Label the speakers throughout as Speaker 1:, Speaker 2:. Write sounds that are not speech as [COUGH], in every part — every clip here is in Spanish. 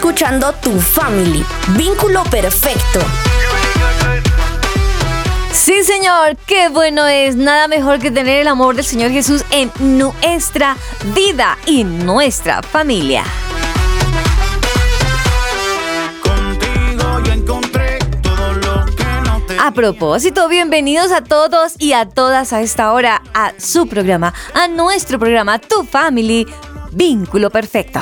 Speaker 1: Escuchando Tu Family, vínculo perfecto. Sí, Señor, qué bueno es. Nada mejor que tener el amor del Señor Jesús en nuestra vida y nuestra familia. A propósito, bienvenidos a todos y a todas a esta hora a su programa, a nuestro programa Tu Family, Vínculo Perfecto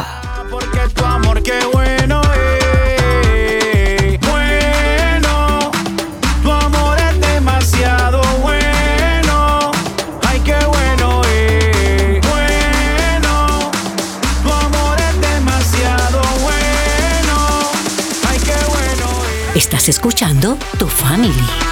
Speaker 1: tu amor qué bueno es. Bueno, tu amor es demasiado bueno. Ay, qué bueno es. Bueno, tu amor es demasiado bueno. Ay, qué bueno es. Estás escuchando Tu Family.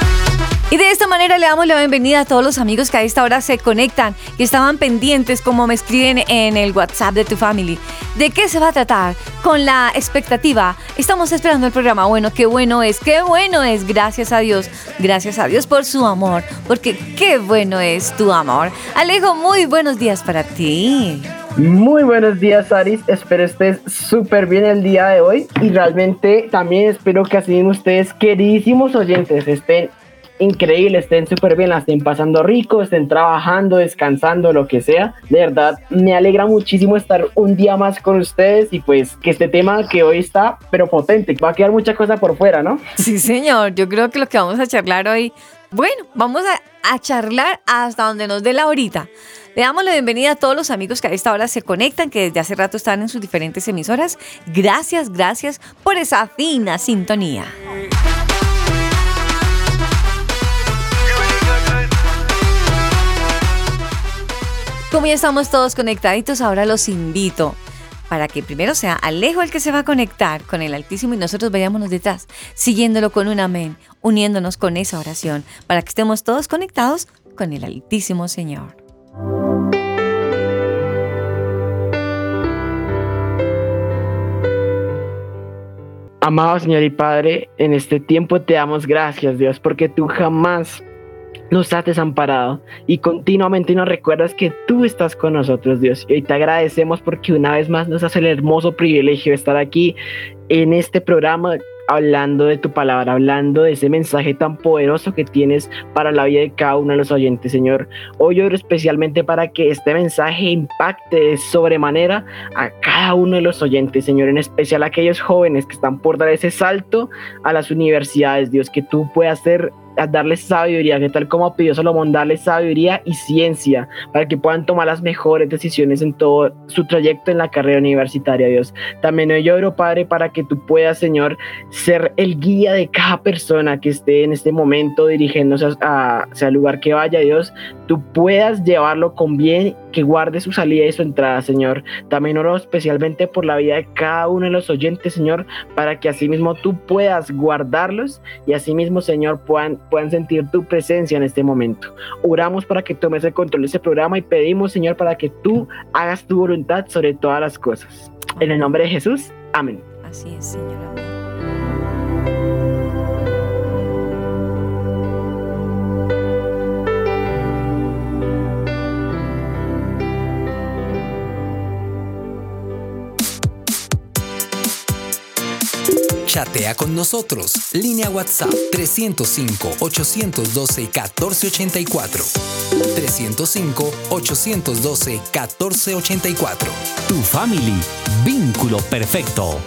Speaker 1: Y de esta manera le damos la bienvenida a todos los amigos que a esta hora se conectan, y estaban pendientes, como me escriben en el WhatsApp de tu family. ¿De qué se va a tratar? Con la expectativa. Estamos esperando el programa. Bueno, qué bueno es, qué bueno es. Gracias a Dios. Gracias a Dios por su amor. Porque qué bueno es tu amor. Alejo, muy buenos días para ti.
Speaker 2: Muy buenos días, Aris. Espero estés súper bien el día de hoy. Y realmente también espero que así ustedes, queridísimos oyentes, estén increíble, estén súper bien, la estén pasando rico, estén trabajando, descansando, lo que sea. De verdad, me alegra muchísimo estar un día más con ustedes y pues que este tema que hoy está, pero potente, va a quedar mucha cosa por fuera, ¿no?
Speaker 1: Sí, señor, yo creo que lo que vamos a charlar hoy, bueno, vamos a, a charlar hasta donde nos dé la horita. Le damos la bienvenida a todos los amigos que a esta hora se conectan, que desde hace rato están en sus diferentes emisoras. Gracias, gracias por esa fina sintonía. Como ya estamos todos conectaditos, ahora los invito para que primero sea Alejo el que se va a conectar con el Altísimo y nosotros vayámonos detrás, siguiéndolo con un amén, uniéndonos con esa oración, para que estemos todos conectados con el Altísimo Señor.
Speaker 2: Amado Señor y Padre, en este tiempo te damos gracias, Dios, porque tú jamás nos has desamparado y continuamente nos recuerdas que tú estás con nosotros, Dios. Y hoy te agradecemos porque una vez más nos hace el hermoso privilegio de estar aquí en este programa hablando de tu palabra, hablando de ese mensaje tan poderoso que tienes para la vida de cada uno de los oyentes, Señor. Hoy oro especialmente para que este mensaje impacte de sobremanera a cada uno de los oyentes, Señor, en especial a aquellos jóvenes que están por dar ese salto a las universidades, Dios, que tú puedas ser a darles sabiduría, que tal como pidió Salomón, darles sabiduría y ciencia para que puedan tomar las mejores decisiones en todo su trayecto en la carrera universitaria, Dios. También hoy oro, Padre, para que tú puedas, Señor, ser el guía de cada persona que esté en este momento dirigiéndose a, el lugar que vaya, Dios. Tú puedas llevarlo con bien, que guarde su salida y su entrada, Señor. También oro especialmente por la vida de cada uno de los oyentes, Señor, para que asimismo tú puedas guardarlos y asimismo, Señor, puedan puedan sentir tu presencia en este momento. Oramos para que tomes el control de este programa y pedimos, Señor, para que tú hagas tu voluntad sobre todas las cosas. En el nombre de Jesús, amén.
Speaker 1: Así es, Señor, amén.
Speaker 3: Chatea con nosotros. Línea WhatsApp 305-812-1484. 305-812-1484.
Speaker 4: Tu family. Vínculo perfecto.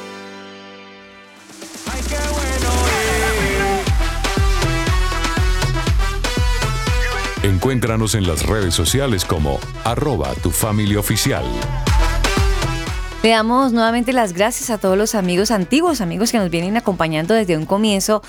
Speaker 5: Encuéntranos en las redes sociales como arroba tu familia oficial.
Speaker 1: Le damos nuevamente las gracias a todos los amigos antiguos, amigos que nos vienen acompañando desde un comienzo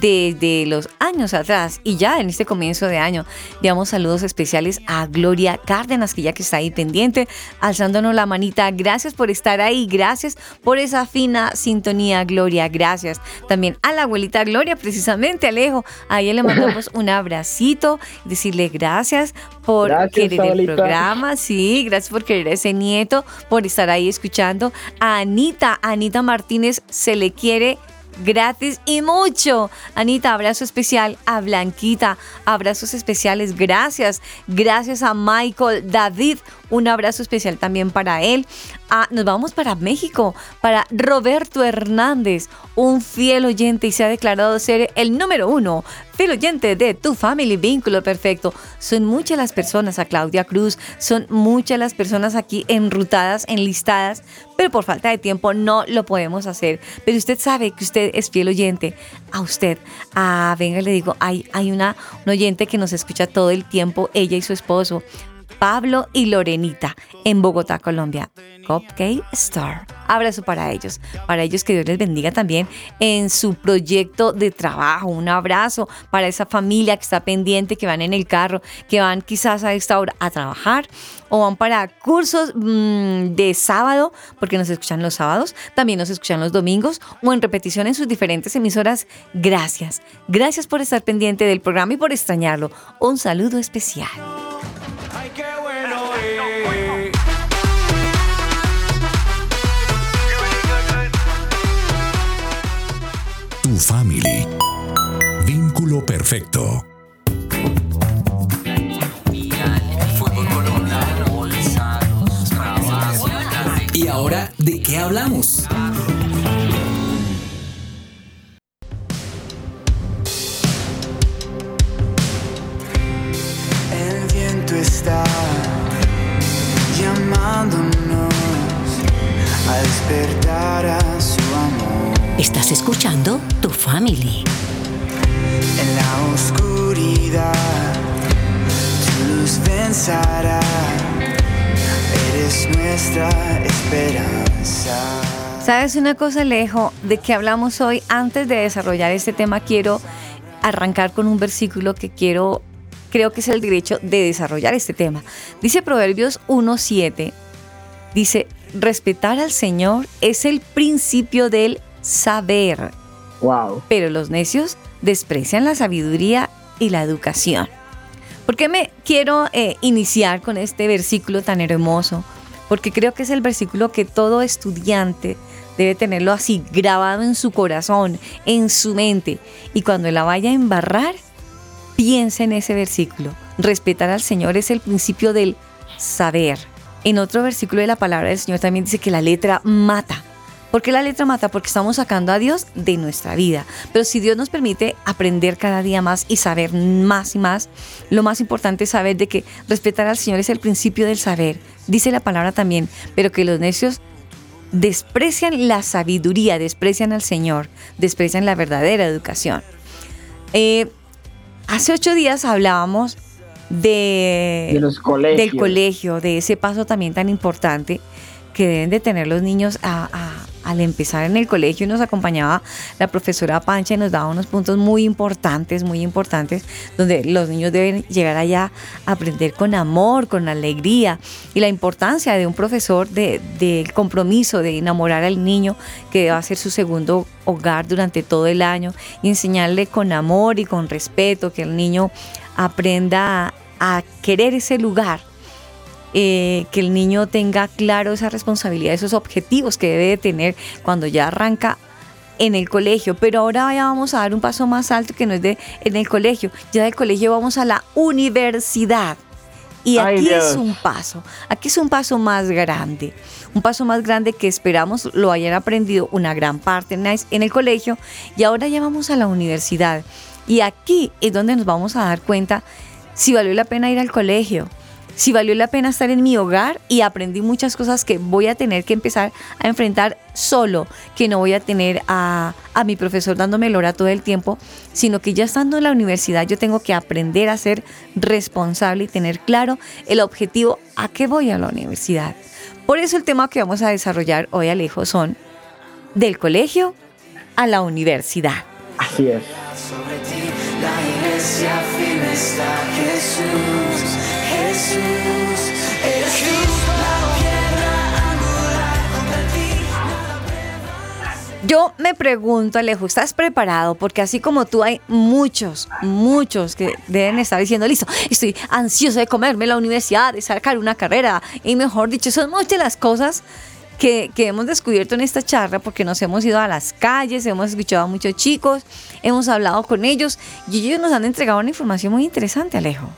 Speaker 1: desde los años atrás y ya en este comienzo de año. Damos saludos especiales a Gloria Cárdenas, que ya que está ahí pendiente, alzándonos la manita. Gracias por estar ahí, gracias por esa fina sintonía, Gloria, gracias. También a la abuelita Gloria, precisamente, Alejo. A ella le mandamos [LAUGHS] un abracito, decirle gracias por querer el programa, sí, gracias por querer ese nieto, por estar ahí escuchando. A Anita, Anita Martínez se le quiere gratis y mucho. Anita, abrazo especial a Blanquita, abrazos especiales, gracias. Gracias a Michael David, un abrazo especial también para él. Ah, nos vamos para México, para Roberto Hernández, un fiel oyente y se ha declarado ser el número uno, fiel oyente de Tu Family Vínculo Perfecto. Son muchas las personas, a Claudia Cruz, son muchas las personas aquí enrutadas, enlistadas, pero por falta de tiempo no lo podemos hacer. Pero usted sabe que usted es fiel oyente. A usted, a venga, le digo, hay, hay una, un oyente que nos escucha todo el tiempo, ella y su esposo. Pablo y Lorenita en Bogotá, Colombia. Cupcake Star. Abrazo para ellos, para ellos que Dios les bendiga también en su proyecto de trabajo. Un abrazo para esa familia que está pendiente, que van en el carro, que van quizás a esta hora a trabajar o van para cursos mm, de sábado, porque nos escuchan los sábados, también nos escuchan los domingos o en repetición en sus diferentes emisoras. Gracias, gracias por estar pendiente del programa y por extrañarlo. Un saludo especial.
Speaker 5: Vínculo perfecto.
Speaker 3: ¿Y ahora de qué hablamos?
Speaker 6: El viento está llamándonos a despertar a su amor.
Speaker 4: Estás escuchando Tu Family.
Speaker 6: En la oscuridad, tu luz pensará. Eres nuestra esperanza.
Speaker 1: ¿Sabes una cosa, Alejo? De que hablamos hoy, antes de desarrollar este tema, quiero arrancar con un versículo que quiero, creo que es el derecho de desarrollar este tema. Dice Proverbios 1.7, dice, respetar al Señor es el principio del saber.
Speaker 2: Wow.
Speaker 1: Pero los necios desprecian la sabiduría y la educación. ¿Por qué me quiero eh, iniciar con este versículo tan hermoso? Porque creo que es el versículo que todo estudiante debe tenerlo así grabado en su corazón, en su mente. Y cuando la vaya a embarrar, piensa en ese versículo. Respetar al Señor es el principio del saber. En otro versículo de la palabra del Señor también dice que la letra mata. ¿Por qué la letra mata? Porque estamos sacando a Dios de nuestra vida. Pero si Dios nos permite aprender cada día más y saber más y más, lo más importante es saber de que respetar al Señor es el principio del saber. Dice la palabra también, pero que los necios desprecian la sabiduría, desprecian al Señor, desprecian la verdadera educación. Eh, hace ocho días hablábamos de,
Speaker 2: De los colegios.
Speaker 1: del colegio, de ese paso también tan importante que deben de tener los niños a- a- al empezar en el colegio. Nos acompañaba la profesora Pancha y nos daba unos puntos muy importantes, muy importantes, donde los niños deben llegar allá a aprender con amor, con alegría y la importancia de un profesor de- del compromiso de enamorar al niño que va a ser su segundo hogar durante todo el año y enseñarle con amor y con respeto que el niño aprenda a querer ese lugar eh, que el niño tenga claro esa responsabilidad, esos objetivos que debe de tener cuando ya arranca en el colegio. Pero ahora ya vamos a dar un paso más alto que no es de en el colegio. Ya del colegio vamos a la universidad. Y aquí es un paso, aquí es un paso más grande. un paso más grande que esperamos lo hayan aprendido una gran parte en el colegio y ahora ya vamos a la universidad. Y aquí es donde nos vamos a dar cuenta si valió la pena ir al colegio, si valió la pena estar en mi hogar y aprendí muchas cosas que voy a tener que empezar a enfrentar solo, que no voy a tener a, mi profesor dándome el hora todo el tiempo, sino que ya estando en la universidad yo tengo que aprender a ser responsable y tener claro el objetivo a qué voy a la universidad. Por eso el tema que vamos a desarrollar hoy, Alejo, son del colegio a la universidad.
Speaker 2: Así es.
Speaker 1: Yo me pregunto, Alejo, ¿estás preparado? Porque así como tú hay muchos, muchos que deben estar diciendo, listo, estoy ansioso de comerme la universidad, de sacar una carrera. Y mejor dicho, son muchas las cosas que, que, hemos descubierto en esta charla porque nos hemos ido a las calles, hemos escuchado a muchos chicos, hemos hablado con ellos y ellos nos han entregado una información muy interesante, Alejo.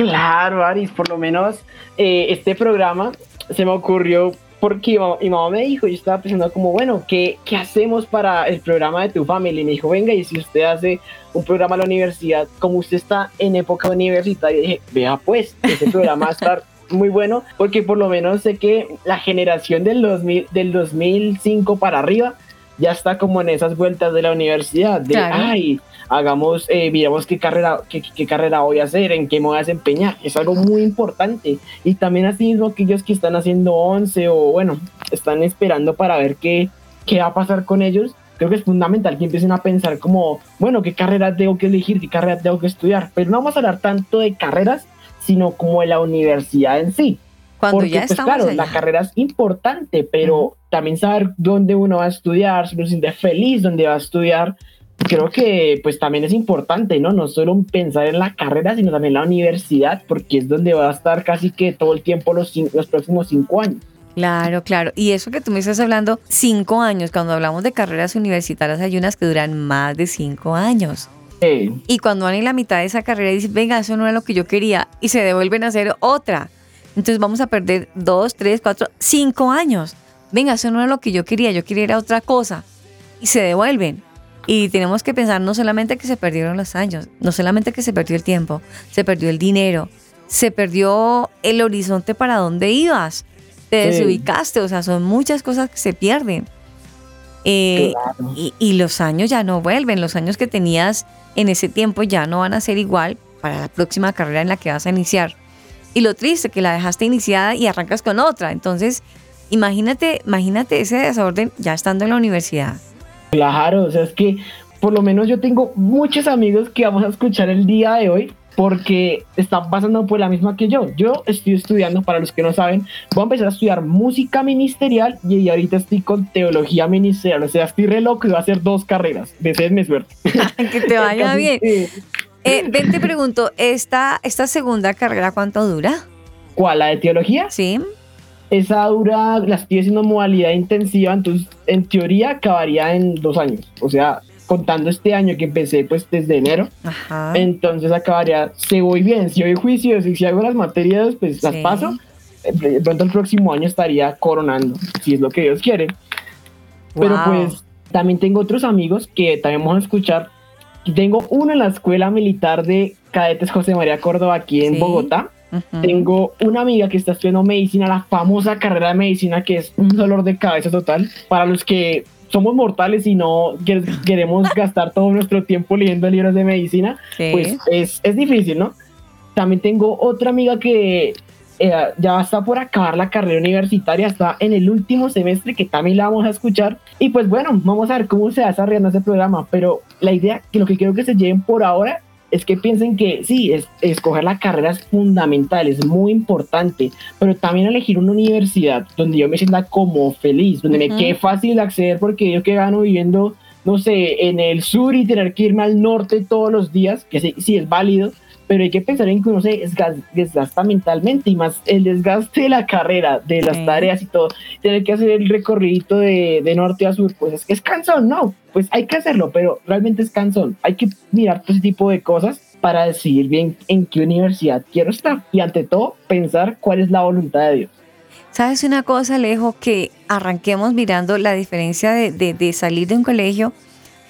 Speaker 2: Claro, Aris, por lo menos eh, este programa se me ocurrió porque mi mamá, me dijo, yo estaba pensando como, bueno, ¿qué, ¿qué hacemos para el programa de tu familia? Y me dijo, venga, y si usted hace un programa a la universidad, como usted está en época universitaria, dije, vea pues, ese programa va a estar [LAUGHS] muy bueno, porque por lo menos sé que la generación del, 2000, del 2005 para arriba ya está como en esas vueltas de la universidad, de, ay, hagamos, eh, miramos qué carrera, qué, qué, carrera voy a hacer, en qué me voy a desempeñar. Es algo muy importante. Y también así mismo aquellos que están haciendo 11 o bueno, están esperando para ver qué, qué va a pasar con ellos. Creo que es fundamental que empiecen a pensar como, bueno, qué carrera tengo que elegir, qué carrera tengo que estudiar. Pero no vamos a hablar tanto de carreras, sino como de la universidad en sí.
Speaker 1: Cuando ya pues, estamos
Speaker 2: claro, la carrera es importante, pero también saber dónde uno va a estudiar, si uno se siente feliz dónde va a estudiar, creo que pues también es importante, ¿no? No solo pensar en la carrera, sino también en la universidad, porque es donde va a estar casi que todo el tiempo los, los próximos cinco años.
Speaker 1: Claro, claro. Y eso que tú me estás hablando, cinco años, cuando hablamos de carreras universitarias hay unas que duran más de cinco años. Y cuando van en la mitad de esa carrera y dicen, venga, eso no era lo que yo quería, y se devuelven a hacer otra. Entonces vamos a perder dos, tres, cuatro, cinco años. Venga, eso no era lo que yo quería, yo quería ir a otra cosa. Y se devuelven. Y tenemos que pensar no solamente que se perdieron los años, no solamente que se perdió el tiempo, se perdió el dinero, se perdió el horizonte para dónde ibas, te desubicaste, o sea, son muchas cosas que se pierden. Eh, y, y, los años ya no vuelven, los años que tenías en ese tiempo ya no van a ser igual para la próxima carrera en la que vas a iniciar. Y lo triste, que la dejaste iniciada y arrancas con otra. Entonces, imagínate, imagínate ese desorden ya estando en la universidad.
Speaker 2: Claro, o sea, es que por lo menos yo tengo muchos amigos que vamos a escuchar el día de hoy porque están pasando por la misma que yo. Yo estoy estudiando, para los que no saben, voy a empezar a estudiar música ministerial y ahorita estoy con teología ministerial. O sea, estoy re loco y voy a hacer dos carreras. mi suerte.
Speaker 1: que te vaya [LAUGHS] bien. Eh, ven, te pregunto, ¿esta, ¿esta segunda carrera cuánto dura?
Speaker 2: ¿Cuál? ¿La de teología?
Speaker 1: Sí
Speaker 2: esa dura, la estoy haciendo modalidad intensiva, entonces en teoría acabaría en dos años. O sea, contando este año que empecé pues desde enero, entonces acabaría, si voy bien, si voy juicio, si, si hago las materias, pues las paso, eh, de pronto el próximo año estaría coronando, si es lo que Dios quiere. Pero pues también tengo otros amigos que también vamos a escuchar. Tengo uno en la Escuela Militar de Cadetes José María Córdoba aquí en Bogotá tengo una amiga que está estudiando medicina, la famosa carrera de medicina, que es un dolor de cabeza total. Para los que somos mortales y no queremos [LAUGHS] gastar todo nuestro tiempo leyendo libros de medicina, pues es, es, difícil, ¿no? También tengo otra amiga que eh, ya está por acabar la carrera universitaria, está en el último semestre, que también la vamos a escuchar. Y pues bueno, vamos a ver cómo se va desarrollando ese programa, pero la idea, que lo que quiero que se lleven por ahora es que piensen que sí, es, escoger la carrera es fundamental, es muy importante, pero también elegir una universidad donde yo me sienta como feliz, donde me quede fácil acceder porque yo que gano viviendo, no sé, en el sur y tener que irme al norte todos los días, que sí, sí es válido, pero hay que pensar en que uno se desgasta mentalmente y más el desgaste de la carrera, de las tareas y todo, tener que hacer el recorrido de, de, norte a sur, pues es que es cansón, ¿no? Pues hay que hacerlo, pero realmente es cansón. Hay que mirar todo ese tipo de cosas para decidir bien en qué universidad quiero estar y ante todo pensar cuál es la voluntad de Dios.
Speaker 1: ¿Sabes una cosa, Alejo? Que arranquemos mirando la diferencia de, de- de salir de un colegio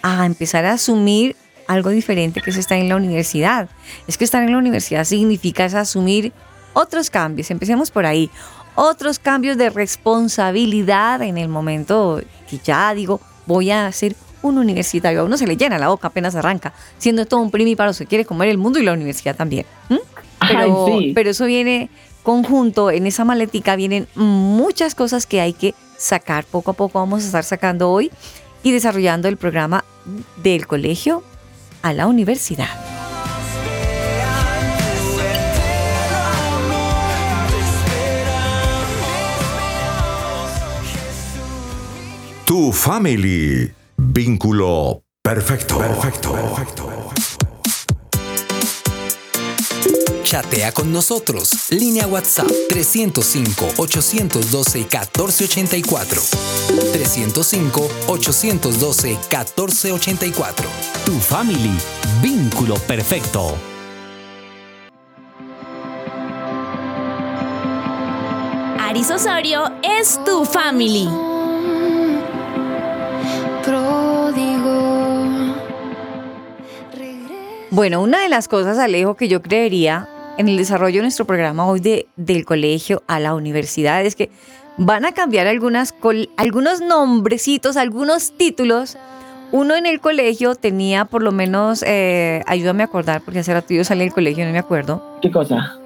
Speaker 1: a empezar a asumir algo diferente que es estar en la universidad. Es que estar en la universidad significa es asumir otros cambios. Empecemos por ahí. Otros cambios de responsabilidad en el momento que ya digo, voy a ser un universitario. A uno se le llena la boca apenas arranca, siendo todo un primíparo, se quiere comer el mundo y la universidad también. ¿m? Pero,
Speaker 2: Ay, sí.
Speaker 1: pero eso viene conjunto, en esa maletica vienen muchas cosas que hay que sacar. Poco a poco vamos a estar sacando hoy y desarrollando el programa del colegio a la universidad.
Speaker 7: Tu family. Vínculo perfecto. Perfecto. Perfecto.
Speaker 3: Chatea con nosotros. Línea WhatsApp 305-812-1484. 305-812-1484.
Speaker 4: Tu family. Vínculo perfecto.
Speaker 8: Aris Osorio es tu family.
Speaker 1: Bueno, una de las cosas, Alejo, que yo creería en el desarrollo de nuestro programa hoy de, del colegio a la universidad es que van a cambiar algunas, col- algunos nombrecitos, algunos títulos. Uno en el colegio tenía por lo menos, eh, ayúdame a acordar, porque hace rato yo salí del colegio y no me acuerdo,
Speaker 2: ¿Qué cosa?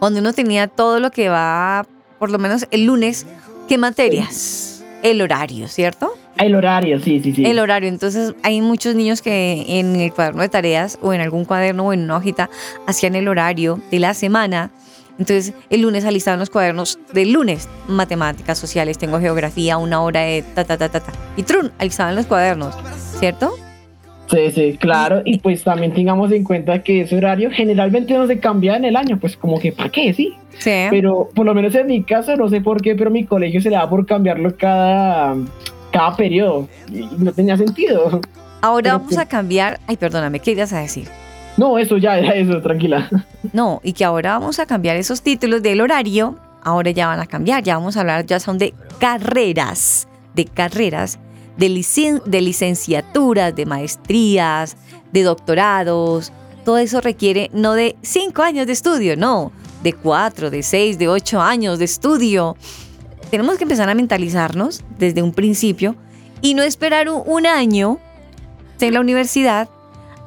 Speaker 1: donde uno tenía todo lo que va, por lo menos el lunes, ¿qué materias? El horario, ¿cierto?
Speaker 2: El horario, sí, sí, sí.
Speaker 1: El horario. Entonces, hay muchos niños que en el cuaderno de tareas o en algún cuaderno o en una hojita hacían el horario de la semana. Entonces, el lunes alistaban los cuadernos del lunes, matemáticas sociales, tengo geografía, una hora de ta, ta, ta, ta, ta. Y trun, alistaban los cuadernos, ¿cierto?
Speaker 2: Sí, sí, claro. Y pues también tengamos en cuenta que ese horario generalmente no se cambia en el año, pues como que ¿para qué? Sí.
Speaker 1: Sí.
Speaker 2: Pero por lo menos en mi caso, no sé por qué, pero mi colegio se le da por cambiarlo cada, cada periodo. Y no tenía sentido.
Speaker 1: Ahora
Speaker 2: pero
Speaker 1: vamos
Speaker 2: que-
Speaker 1: a cambiar. Ay, perdóname, ¿qué ibas a decir?
Speaker 2: No, eso ya, ya, eso, tranquila.
Speaker 1: No, y que ahora vamos a cambiar esos títulos del horario. Ahora ya van a cambiar, ya vamos a hablar, ya son de carreras, de carreras, de, licen- de licenciaturas, de maestrías, de doctorados. Todo eso requiere no de cinco años de estudio, no, de cuatro, de seis, de ocho años de estudio. Tenemos que empezar a mentalizarnos desde un principio y no esperar un, año en la universidad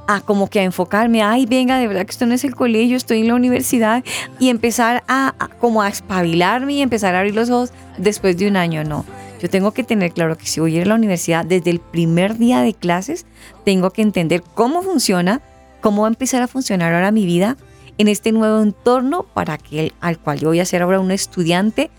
Speaker 1: a como que a enfocarme, ay, venga, de verdad que esto no es el colegio, estoy en la universidad y empezar a, a- como a espabilarme y empezar a abrir los ojos después de un año, no. Yo tengo que tener claro que si voy a ir a la universidad desde el primer día de clases, tengo que entender cómo funciona, cómo va a empezar a funcionar ahora mi vida en este nuevo entorno para que al cual yo voy a ser ahora un estudiante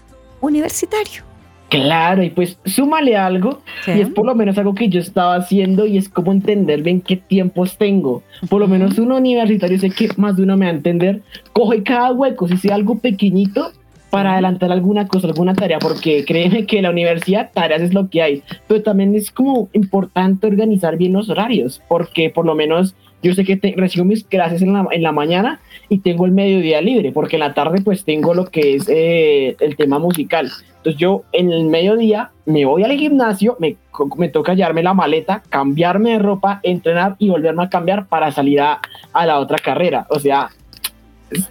Speaker 1: universitario.
Speaker 2: Claro, y pues súmale algo,
Speaker 1: Sí.
Speaker 2: y es por lo menos algo que yo estaba haciendo, y es como entender bien qué tiempos tengo. Por lo menos un universitario, sé que más de uno me va a entender, coge cada hueco, si sea algo pequeñito, para adelantar alguna cosa, alguna tarea, porque créeme que la universidad tareas es lo que hay, pero también es como importante organizar bien los horarios, porque por lo menos yo sé que te- recibo mis clases en la, en la mañana y tengo el mediodía libre, porque en la tarde pues tengo lo que es eh, el tema musical. Entonces yo en el mediodía me voy al gimnasio, me, me toca llevarme la maleta, cambiarme de ropa, entrenar y volverme a cambiar para salir a, a la otra carrera. O sea,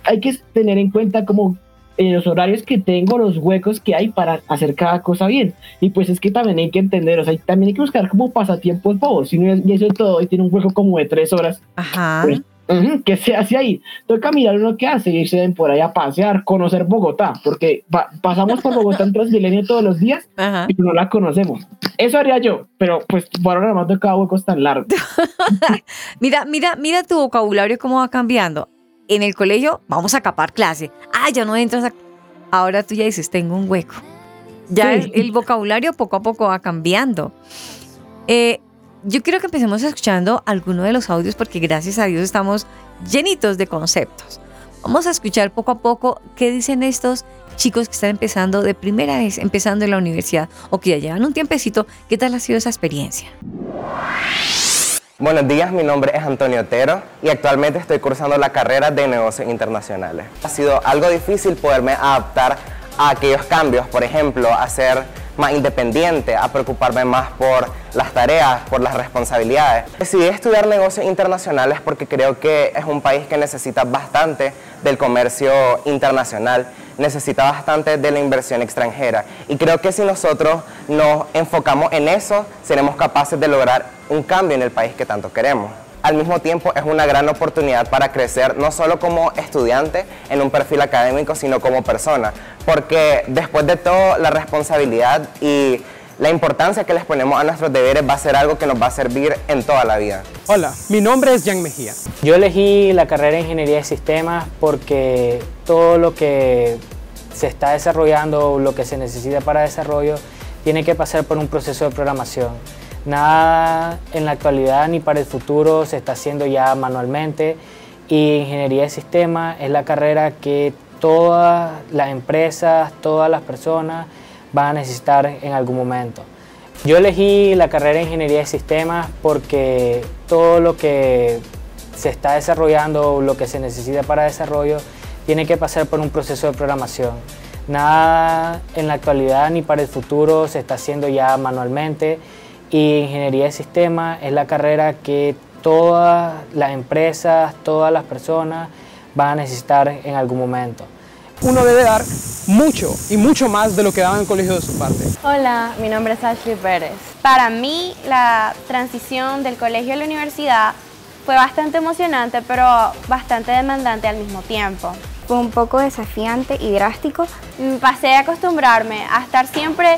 Speaker 2: hay que tener en cuenta como eh, los horarios que tengo, los huecos que hay para hacer cada cosa bien. Y pues es que también hay que entender, o sea, también hay que buscar como pasatiempos bobos. Si no es y eso es todo y tiene un hueco como de tres horas,
Speaker 1: Ajá.
Speaker 2: Pues, ¿Qué se hace ahí? Toca mirar uno qué hace, irse por ahí a pasear, conocer Bogotá, porque pa- pasamos por Bogotá en Transmilenio todos los días
Speaker 1: Ajá.
Speaker 2: y no la conocemos. Eso haría yo, pero pues por ahora no me ha tocado huecos tan largos. [LAUGHS]
Speaker 1: Mira, mira, mira tu vocabulario cómo va cambiando. En el colegio vamos a capar clase. Ah, ya no entras a... Ahora tú ya dices, tengo un hueco. Ya
Speaker 2: Sí.
Speaker 1: el, el vocabulario poco a poco va cambiando. Eh, yo quiero que empecemos escuchando alguno de los audios porque gracias a Dios estamos llenitos de conceptos. Vamos a escuchar poco a poco qué dicen estos chicos que están empezando de primera vez, empezando en la universidad o que ya llevan un tiempecito. ¿Qué tal ha sido esa experiencia?
Speaker 9: Buenos días, mi nombre es Antonio Otero y actualmente estoy cursando la carrera de negocios internacionales. Ha sido algo difícil poderme adaptar a aquellos cambios, por ejemplo, a ser más independiente, a preocuparme más por las tareas, por las responsabilidades. Decidí estudiar negocios internacionales porque creo que es un país que necesita bastante del comercio internacional, necesita bastante de la inversión extranjera. Y creo que si nosotros nos enfocamos en eso, seremos capaces de lograr un cambio en el país que tanto queremos al mismo tiempo es una gran oportunidad para crecer no solo como estudiante en un perfil académico, sino como persona, porque después de todo la responsabilidad y la importancia que les ponemos a nuestros deberes va a ser algo que nos va a servir en toda la vida.
Speaker 10: Hola, mi nombre es Jan Mejía.
Speaker 11: Yo elegí la carrera de Ingeniería de Sistemas porque todo lo que se está desarrollando, lo que se necesita para desarrollo, tiene que pasar por un proceso de programación. Nada en la actualidad ni para el futuro se está haciendo ya manualmente y ingeniería de sistemas es la carrera que todas las empresas, todas las personas van a necesitar en algún momento. Yo elegí la carrera de ingeniería de sistemas porque todo lo que se está desarrollando, lo que se necesita para desarrollo, tiene que pasar por un proceso de programación. Nada en la actualidad ni para el futuro se está haciendo ya manualmente y ingeniería de sistemas es la carrera que todas las empresas, todas las personas van a necesitar en algún momento.
Speaker 10: Uno debe dar mucho y mucho más de lo que daba en el colegio de su parte.
Speaker 12: Hola, mi nombre es Ashley Pérez. Para mí la transición del colegio a la universidad fue bastante emocionante, pero bastante demandante al mismo tiempo.
Speaker 13: Fue un poco desafiante y drástico.
Speaker 12: Pasé a acostumbrarme a estar siempre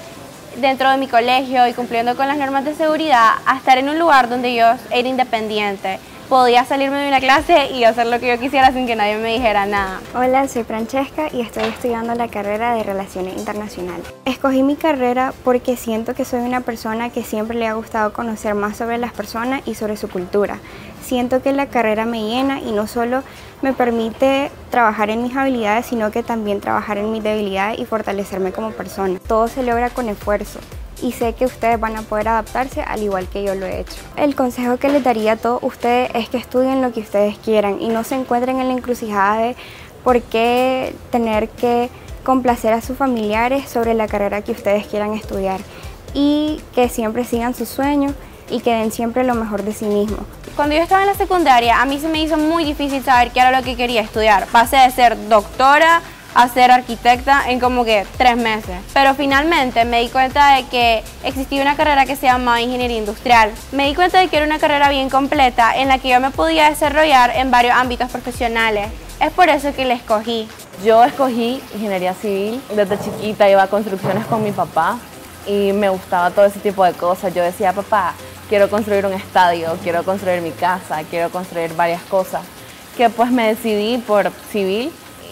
Speaker 12: dentro de mi colegio y cumpliendo con las normas de seguridad a estar en un lugar donde yo era independiente. Podía salirme de una clase y hacer lo que yo quisiera sin que nadie me dijera nada.
Speaker 13: Hola, soy Francesca y estoy estudiando la carrera de Relaciones Internacionales. Escogí mi carrera porque siento que soy una persona que siempre le ha gustado conocer más sobre las personas y sobre su cultura. Siento que la carrera me llena y no solo me permite trabajar en mis habilidades, sino que también trabajar en mis debilidades y fortalecerme como persona. Todo se logra con esfuerzo y sé que ustedes van a poder adaptarse al igual que yo lo he hecho. El consejo que les daría a todos ustedes es que estudien lo que ustedes quieran y no se encuentren en la encrucijada de por qué tener que complacer a sus familiares sobre la carrera que ustedes quieran estudiar y que siempre sigan sus sueños y que den siempre lo mejor de sí mismos.
Speaker 12: Cuando yo estaba en la secundaria, a mí se me hizo muy difícil saber qué era lo que quería estudiar. Pasé de ser doctora a ser arquitecta en como que tres meses. Pero finalmente me di cuenta de que existía una carrera que se llamaba ingeniería industrial. Me di cuenta de que era una carrera bien completa en la que yo me podía desarrollar en varios ámbitos profesionales. Es por eso que la escogí.
Speaker 14: Yo escogí ingeniería civil. Desde chiquita iba a construcciones con mi papá y me gustaba todo ese tipo de cosas. Yo decía, papá, quiero construir un estadio, quiero construir mi casa, quiero construir varias cosas. Que pues me decidí por civil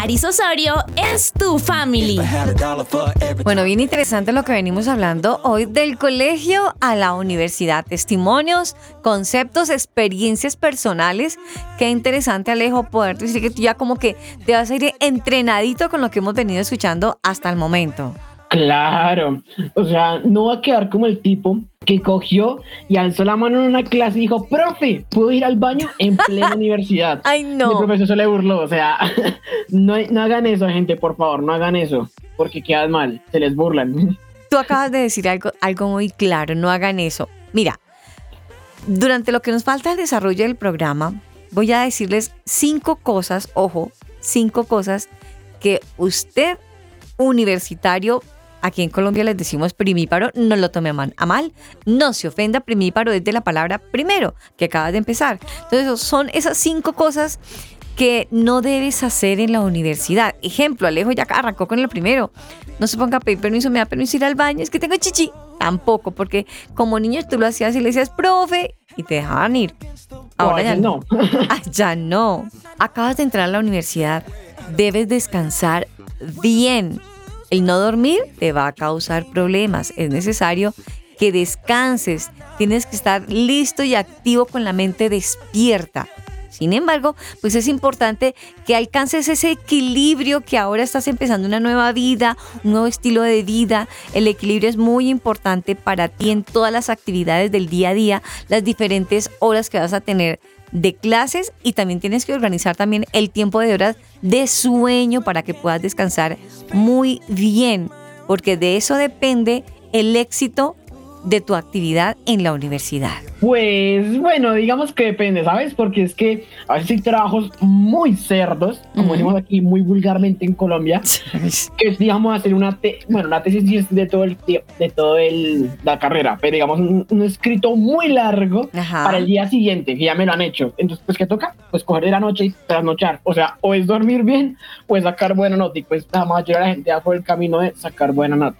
Speaker 8: Aris Osorio es tu family.
Speaker 1: Bueno, bien interesante lo que venimos hablando hoy del colegio a la universidad. Testimonios, conceptos, experiencias personales. Qué interesante, Alejo, poder decir que tú ya como que te vas a ir entrenadito con lo que hemos venido escuchando hasta el momento.
Speaker 2: Claro, o sea, no va a quedar como el tipo que cogió y alzó la mano en una clase y dijo, profe, ¿puedo ir al baño en plena universidad? [LAUGHS]
Speaker 1: Ay, no.
Speaker 2: Mi profesor se le burló, o sea, [LAUGHS] no, no hagan eso, gente, por favor, no hagan eso, porque quedan mal, se les burlan. [LAUGHS]
Speaker 1: Tú acabas de decir algo, algo muy claro, no hagan eso. Mira, durante lo que nos falta el desarrollo del programa, voy a decirles cinco cosas, ojo, cinco cosas que usted universitario Aquí en Colombia les decimos primíparo, no lo tome a mal, no se ofenda, primíparo desde la palabra primero, que acabas de empezar. Entonces, son esas cinco cosas que no debes hacer en la universidad. Ejemplo, Alejo ya arrancó con el primero. No se ponga a pedir permiso, me da permiso ir al baño, es que tengo chichi. Tampoco, porque como niño tú lo hacías y le decías, profe, y te dejaban ir. Ahora ya no. [LAUGHS] Ah, ya no. Acabas de entrar a la universidad, debes descansar bien el no dormir te va a causar problemas. Es necesario que descanses. Tienes que estar listo y activo con la mente despierta. Sin embargo, pues es importante que alcances ese equilibrio que ahora estás empezando una nueva vida, un nuevo estilo de vida. El equilibrio es muy importante para ti en todas las actividades del día a día, las diferentes horas que vas a tener de clases y también tienes que organizar también el tiempo de horas de sueño para que puedas descansar muy bien, porque de eso depende el éxito de tu actividad en la universidad.
Speaker 2: Pues bueno, digamos que depende, ¿sabes? Porque es que a veces hay trabajos muy cerdos, como decimos aquí muy vulgarmente en Colombia, [LAUGHS] que es, digamos, hacer una, te bueno, una tesis de todo el de todo el, la carrera, pero digamos un, escrito muy largo para el día siguiente, que ya me lo han hecho. Entonces, pues, ¿qué toca? Pues coger de la noche y trasnochar. O sea, o es dormir bien, o es sacar buena nota. Y pues la mayoría de la gente ya fue el camino de sacar buena nota.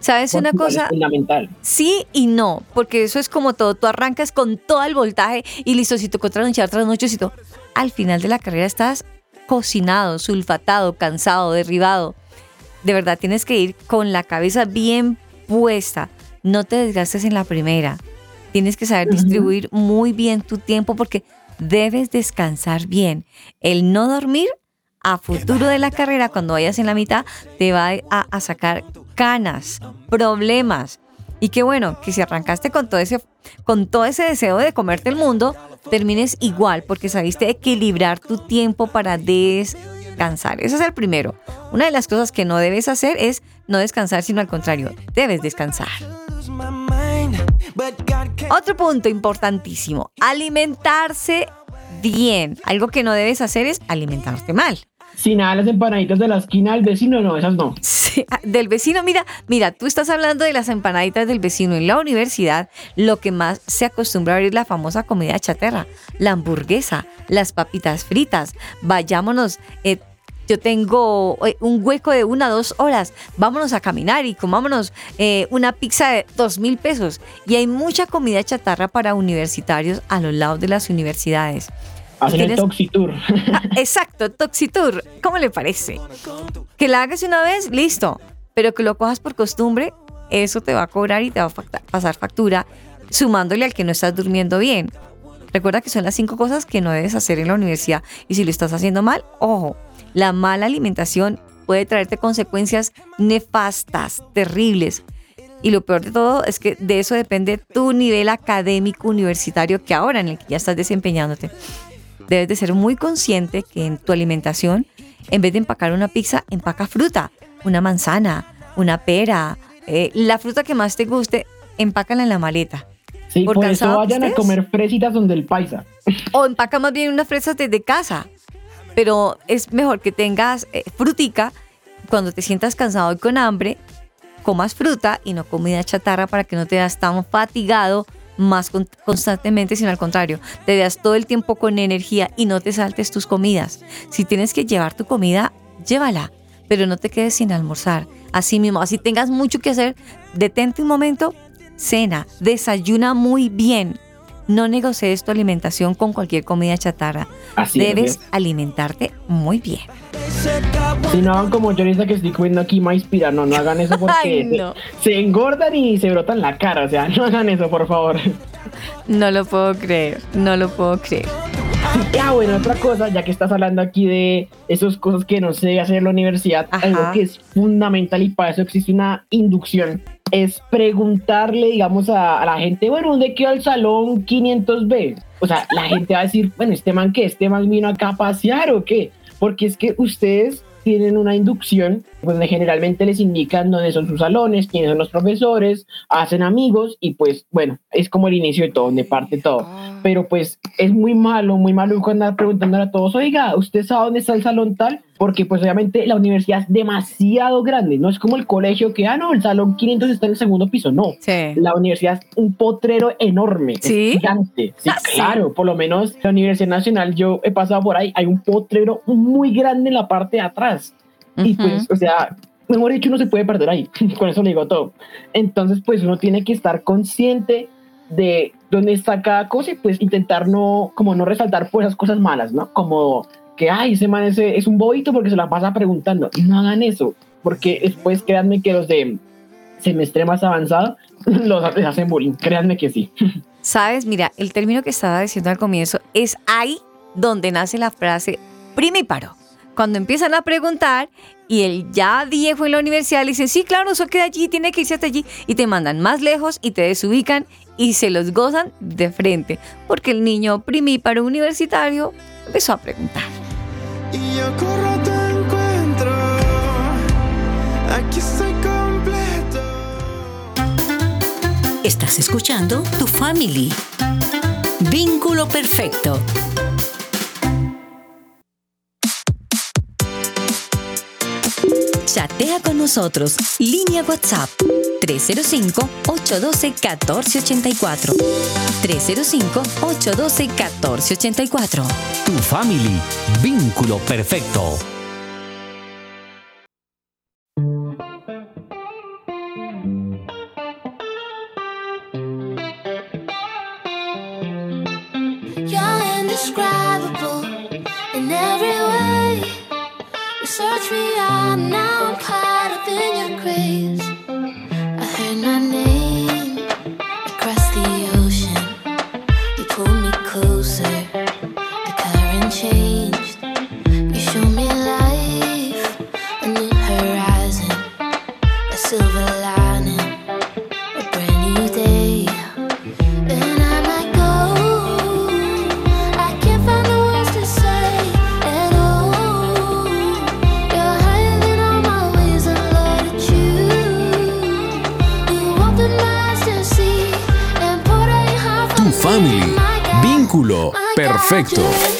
Speaker 1: ¿Sabes una cosa?
Speaker 2: Es fundamental.
Speaker 1: Sí y no, porque eso es como todo. Tú arrancas con todo el voltaje y listo, si tocó trasnochar, todo. Al final de la carrera estás cocinado, sulfatado, cansado, derribado. De verdad tienes que ir con la cabeza bien puesta. No te desgastes en la primera. Tienes que saber distribuir muy bien tu tiempo porque debes descansar bien. El no dormir a futuro de la carrera, cuando vayas en la mitad, te va a, sacar canas, problemas. Y qué bueno, que si arrancaste con todo, ese, con todo ese deseo de comerte el mundo, termines igual, porque sabiste equilibrar tu tiempo para descansar. Ese es el primero. Una de las cosas que no debes hacer es no descansar, sino al contrario, debes descansar. Otro punto importantísimo, alimentarse bien. Algo que no debes hacer es alimentarte mal.
Speaker 2: Si nada, las empanaditas de la esquina del vecino, no, esas no.
Speaker 1: Sí, ah, del vecino, mira, mira, tú estás hablando de las empanaditas del vecino. En la universidad, lo que más se acostumbra a ver es la famosa comida chaterra, la hamburguesa, las papitas fritas. Vayámonos, eh, yo tengo eh, un hueco de una o dos horas, vámonos a caminar y comámonos eh, una pizza de dos mil pesos. Y hay mucha comida chatarra para universitarios a los lados de las universidades.
Speaker 2: Hacer el Toxitour.
Speaker 1: Ah, [LAUGHS] exacto, Toxitour. ¿Cómo le parece? Que la hagas una vez, listo. Pero que lo cojas por costumbre, eso te va a cobrar y te va a pasar factura, sumándole al que no estás durmiendo bien. Recuerda que son las cinco cosas que no debes hacer en la universidad. Y si lo estás haciendo mal, ojo, la mala alimentación puede traerte consecuencias nefastas, terribles. Y lo peor de todo es que de eso depende tu nivel académico universitario que ahora en el que ya estás desempeñándote debes de ser muy consciente que en tu alimentación, en vez de empacar una pizza, empaca fruta, una manzana, una pera, eh, la fruta que más te guste, empácala en la maleta.
Speaker 2: Sí, por, eso vayan a comer fresitas donde el paisa.
Speaker 1: O empaca más bien unas fresas desde casa. Pero es mejor que tengas eh, frutica cuando te sientas cansado y con hambre, comas fruta y no comida chatarra para que no te veas tan fatigado más constantemente, sino al contrario, te veas todo el tiempo con energía y no te saltes tus comidas. Si tienes que llevar tu comida, llévala, pero no te quedes sin almorzar. Así mismo, así tengas mucho que hacer, detente un momento, cena, desayuna muy bien. No negocies tu alimentación con cualquier comida chatarra. Debes alimentarte muy bien.
Speaker 2: Si no hagan como yo ahorita que estoy comiendo aquí maíz no, no hagan eso [LAUGHS] porque se, engordan y se brotan la cara. O sea, no hagan eso, por favor.
Speaker 1: No lo puedo creer, no lo puedo creer.
Speaker 2: Ya, bueno, otra cosa, ya que estás hablando aquí de esas cosas que no sé hacer en la universidad, algo que es fundamental y para eso existe una inducción, es preguntarle, digamos, a, la gente, bueno, ¿dónde queda el salón 500B? O sea, la gente va a decir, bueno, ¿este man qué? ¿Este man vino acá a pasear o qué? porque es que ustedes tienen una inducción donde generalmente les indican dónde son sus salones, quiénes son los profesores, hacen amigos y pues bueno, es como el inicio de todo, donde parte todo. Ah. Pero pues es muy malo, muy malo andar preguntándole a todos, oiga, ¿usted sabe dónde está el salón tal? Porque pues obviamente la universidad es demasiado grande, no es como el colegio que, ah, no, el salón 500 está en el segundo piso, no. La universidad es un potrero enorme, ¿Sí? gigante. Sí, ah, claro, por lo menos la Universidad Nacional, yo he pasado por ahí, hay un potrero muy grande en la parte de atrás. Y pues, o sea, mejor dicho, uno se puede perder ahí. [LAUGHS] Con eso le digo todo. Entonces, pues uno tiene que estar consciente de dónde está cada cosa y pues intentar no, como no resaltar por esas cosas malas, ¿no? Como que, ay, ese man ese es un bobito porque se la pasa preguntando. No hagan eso, porque después créanme que los de semestre más avanzado [LAUGHS] los hacen bullying, créanme que sí. [LAUGHS]
Speaker 1: Sabes, mira, el término que estaba diciendo al comienzo es ahí donde nace la frase prima y paro cuando empiezan a preguntar y el ya viejo en la universidad le dice, sí, claro, eso queda allí, tiene que irse hasta allí, y te mandan más lejos y te desubican y se los gozan de frente, porque el niño primíparo universitario empezó a preguntar.
Speaker 6: Y yo corro, te encuentro, aquí estoy completo.
Speaker 15: Estás escuchando Tu Family. Vínculo perfecto. Chatea con nosotros. Línea WhatsApp 305-812-1484. 305-812-1484.
Speaker 4: Tu family. Vínculo perfecto.
Speaker 16: indescribable in every way. You search me out now. ways.
Speaker 5: Family. Vínculo perfecto.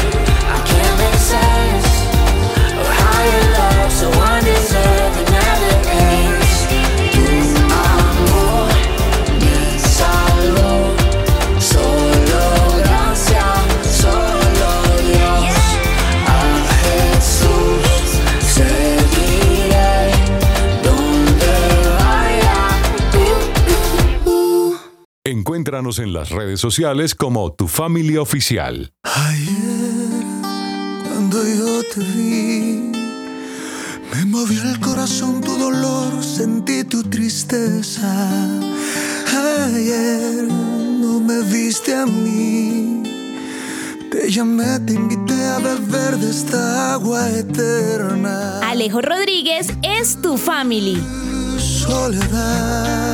Speaker 5: Encuéntranos en las redes sociales como Tu Familia Oficial.
Speaker 6: Ayer, cuando yo te vi, me movió el corazón tu dolor, sentí tu tristeza. Ayer no me viste a mí. Te llamé, te invité a beber de esta agua eterna.
Speaker 8: Alejo Rodríguez es tu family.
Speaker 6: Soledad.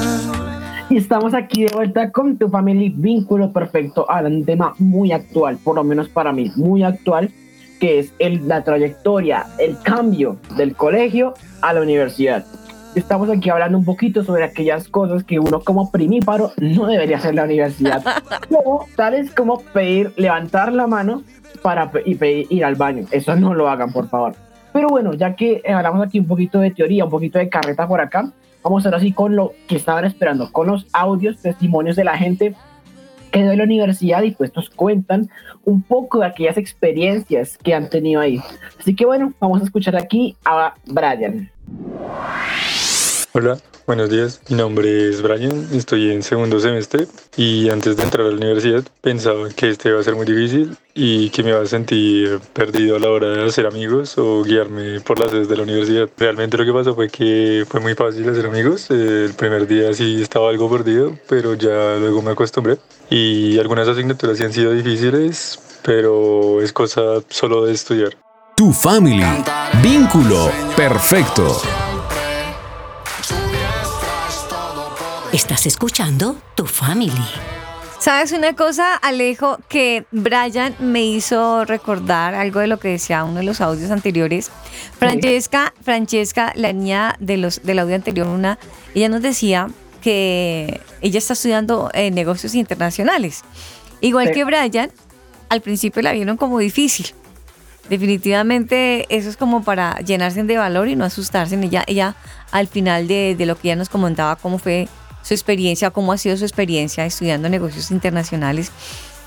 Speaker 2: Y estamos aquí de vuelta con tu familia Vínculo Perfecto a un tema muy actual, por lo menos para mí, muy actual, que es el, la trayectoria, el cambio del colegio a la universidad. Estamos aquí hablando un poquito sobre aquellas cosas que uno como primíparo no debería hacer en la universidad, [LAUGHS] como, tales como pedir, levantar la mano para y pedir, ir al baño. Eso no lo hagan, por favor. Pero bueno, ya que hablamos aquí un poquito de teoría, un poquito de carreta por acá, vamos a ver así con lo que estaban esperando, con los audios, testimonios de la gente que de la universidad y pues nos cuentan un poco de aquellas experiencias que han tenido ahí. Así que bueno, vamos a escuchar aquí a Brian.
Speaker 17: Hola, buenos días. Mi nombre es Brian, estoy en segundo semestre y antes de entrar a la universidad pensaba que este iba a ser muy difícil y que me iba a sentir perdido a la hora de hacer amigos o guiarme por las sedes de la universidad. Realmente lo que pasó fue que fue muy fácil hacer amigos. El primer día sí estaba algo perdido, pero ya luego me acostumbré y algunas asignaturas sí han sido difíciles, pero es cosa solo de estudiar.
Speaker 5: Tu family. Vínculo perfecto.
Speaker 15: Estás escuchando Tu Family.
Speaker 1: ¿Sabes una cosa, Alejo? Que Brian me hizo recordar algo de lo que decía uno de los audios anteriores. Francesca, Francesca, la niña de los, del audio anterior, una, ella nos decía que ella está estudiando eh, negocios internacionales. Igual
Speaker 2: Sí.
Speaker 1: que Brian, al principio la vieron como difícil. Definitivamente eso es como para llenarse de valor y no asustarse. Ella, ella al final de, de lo que ella nos comentaba, cómo fue su experiencia, cómo ha sido su experiencia estudiando negocios internacionales.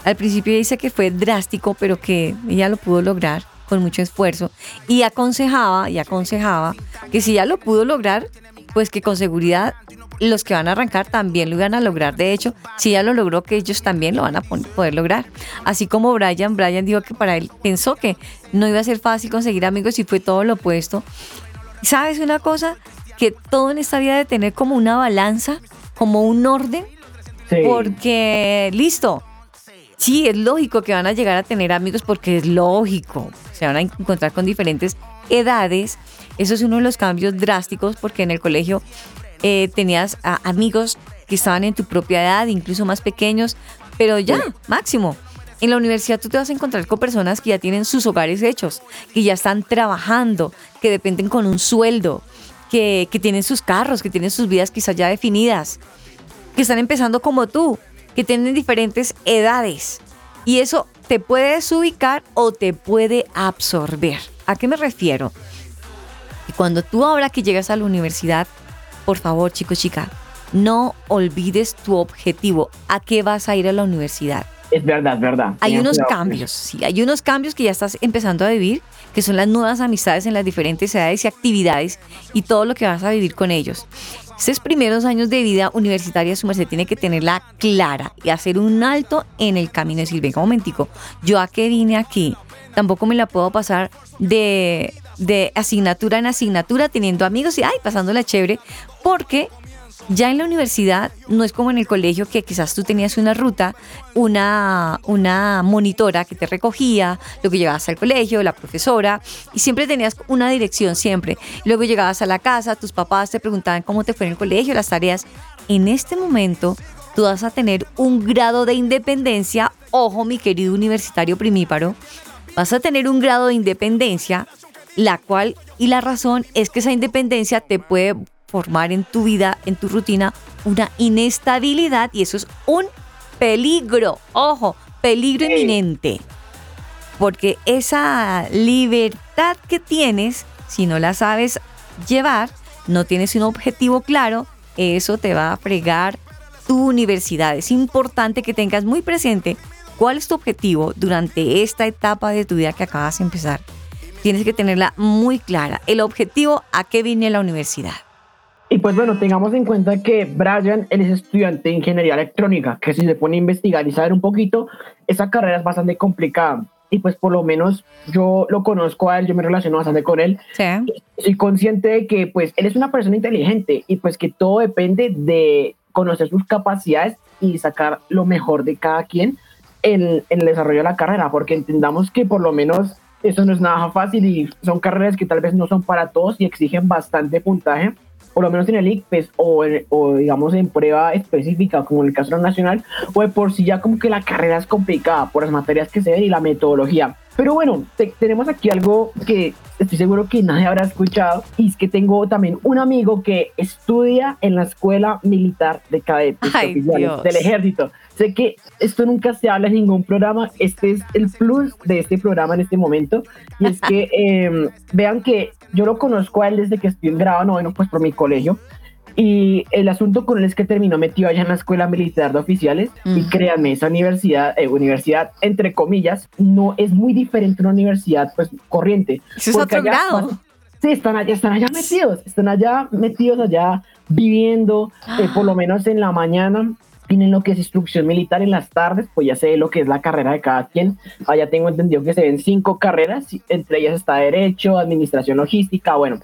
Speaker 1: Al principio dice que fue drástico, pero que ella lo pudo lograr con mucho esfuerzo y aconsejaba y aconsejaba que si ya lo pudo lograr, pues que con seguridad los que van a arrancar también lo iban a lograr. De hecho, si ya lo logró, que ellos también lo van a poder lograr. Así como Brian, Brian dijo que para él pensó que no iba a ser fácil conseguir amigos y fue todo lo opuesto. ¿Sabes una cosa? Que todo en esta vida debe tener como una balanza, como un orden, porque listo. Sí, es lógico que van a llegar a tener amigos porque es lógico. Se van a encontrar con diferentes edades. Eso es uno de los cambios drásticos porque en el colegio eh, tenías a- amigos que estaban en tu propia edad, incluso más pequeños, pero ya, máximo. En la universidad tú te vas a encontrar con personas que ya tienen sus hogares hechos, que ya están trabajando, que dependen con un sueldo, que, tienen sus carros, que tienen sus vidas quizás ya definidas, que están empezando como tú, que tienen diferentes edades. Y eso te puede desubicar o te puede absorber. ¿A qué me refiero? Y cuando tú ahora que llegas a la universidad, por favor, chico, chica, no olvides tu objetivo. ¿A qué vas a ir a la universidad?
Speaker 2: Es verdad, es verdad.
Speaker 1: Hay unos
Speaker 2: cuidado
Speaker 1: cambios, sí, hay unos cambios que ya estás empezando a vivir, que son las nuevas amistades en las diferentes edades y actividades y todo lo que vas a vivir con ellos. Estos primeros años de vida universitaria, su merced tiene que tenerla clara y hacer un alto en el camino y decir, venga un momentico, yo a qué vine aquí, tampoco me la puedo pasar de, de asignatura en asignatura teniendo amigos y, ay, pasándola chévere, porque ya en la universidad no es como en el colegio que quizás tú tenías una ruta, una, una monitora que te recogía, lo que llegabas al colegio, la profesora, y siempre tenías una dirección, siempre. Luego llegabas a la casa, tus papás te preguntaban cómo te fue en el colegio, las tareas. En este momento tú vas a tener un grado de independencia, ojo mi querido universitario primíparo, vas a tener un grado de independencia, la cual y la razón es que esa independencia te puede formar en tu vida, en tu rutina, una inestabilidad y eso es un peligro, ojo, peligro inminente. Porque esa libertad que tienes, si no la sabes llevar, no tienes un objetivo claro, eso te va a fregar tu universidad. Es importante que tengas muy presente cuál es tu objetivo durante esta etapa de tu vida que acabas de empezar. Tienes que tenerla muy clara. El objetivo a qué viene la universidad.
Speaker 2: Y pues bueno, tengamos en cuenta que Brian, él es estudiante de ingeniería electrónica, que si se pone a investigar y saber un poquito, esa carrera es bastante complicada. Y pues por lo menos yo lo conozco a él, yo me relaciono bastante con él. Soy consciente de que pues él es una persona inteligente y pues que todo depende de conocer sus capacidades y sacar lo mejor de cada quien en, en el desarrollo de la carrera, porque entendamos que por lo menos eso no es nada fácil y son carreras que tal vez no son para todos y exigen bastante puntaje por lo menos en el ICPES o, en- o digamos en prueba específica como en el caso nacional o de por sí ya como que la carrera es complicada por las materias que se ven y la metodología Pero bueno, te- tenemos aquí algo que estoy seguro que nadie habrá escuchado y es que tengo también un amigo que estudia en la Escuela Militar de Cadetes
Speaker 1: Ay,
Speaker 2: Oficiales del Ejército. Sé que esto nunca se habla en ningún programa, este es el plus de este programa en este momento y es que [LAUGHS] eh, vean que yo lo conozco a él desde que estoy en grado noveno, pues por mi colegio. Y el asunto con él es que terminó metido allá en la escuela militar de oficiales. Y créanme, esa universidad, eh, universidad entre comillas, no es muy diferente a una universidad pues corriente.
Speaker 1: Eso es otro
Speaker 2: allá
Speaker 1: grado.
Speaker 2: pasan- Sí, están allá, están allá metidos, están allá metidos, allá viviendo, eh, por lo menos en la mañana. Tienen lo que es instrucción militar en las tardes, pues ya sé lo que es la carrera de cada quien. Allá tengo entendido que se ven cinco carreras, entre ellas está Derecho, Administración Logística, bueno,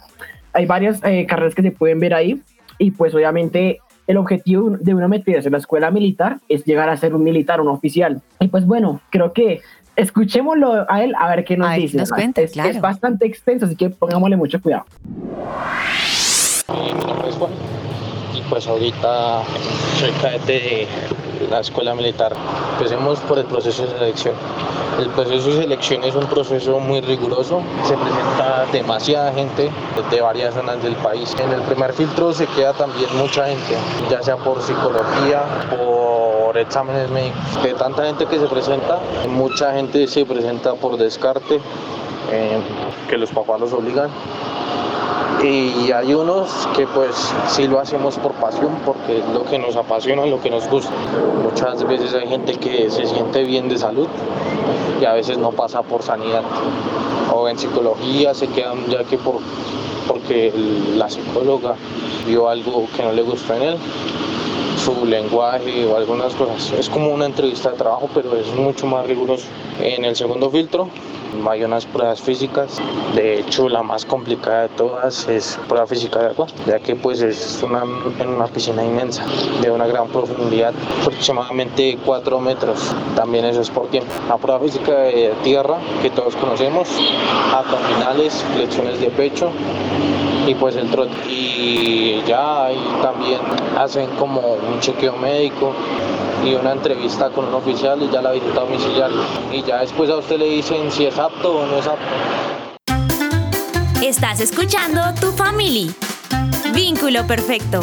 Speaker 2: hay varias eh, carreras que se pueden ver ahí. Y pues obviamente el objetivo de una meterse en la escuela militar es llegar a ser un militar, un oficial. Y pues bueno, creo que escuchémoslo a él a ver qué nos
Speaker 1: Ay,
Speaker 2: dice.
Speaker 1: nos cuenta,
Speaker 2: es,
Speaker 1: claro.
Speaker 2: es bastante extenso, así que pongámosle mucho cuidado.
Speaker 18: Pues ahorita soy cadete de la escuela militar. Empecemos por el proceso de selección. El proceso de selección es un proceso muy riguroso. Se presenta demasiada gente de varias zonas del país. En el primer filtro se queda también mucha gente, ya sea por psicología, por exámenes médicos. De tanta gente que se presenta, mucha gente se presenta por descarte, eh, que los papás los obligan y hay unos que pues sí lo hacemos por pasión porque es lo que nos apasiona, lo que nos gusta. Muchas veces hay gente que se siente bien de salud y a veces no pasa por sanidad. O en psicología se quedan ya que por, porque la psicóloga vio algo que no le gustó en él, su lenguaje o algunas cosas. Es como una entrevista de trabajo, pero es mucho más riguroso. En el segundo filtro hay unas pruebas físicas. De hecho, la más complicada de todas es prueba física de agua, ya que pues es una, en una piscina inmensa, de una gran profundidad, aproximadamente 4 metros. También eso es por tiempo. La prueba física de tierra, que todos conocemos, abdominales, flexiones de pecho, y pues el trote. Y ya ahí también hacen como un chequeo médico y una entrevista con un oficial y ya la visita domiciliaria. Y ya después a usted le dicen si es apto o no es apto.
Speaker 8: Estás escuchando Tu Family. Vínculo perfecto.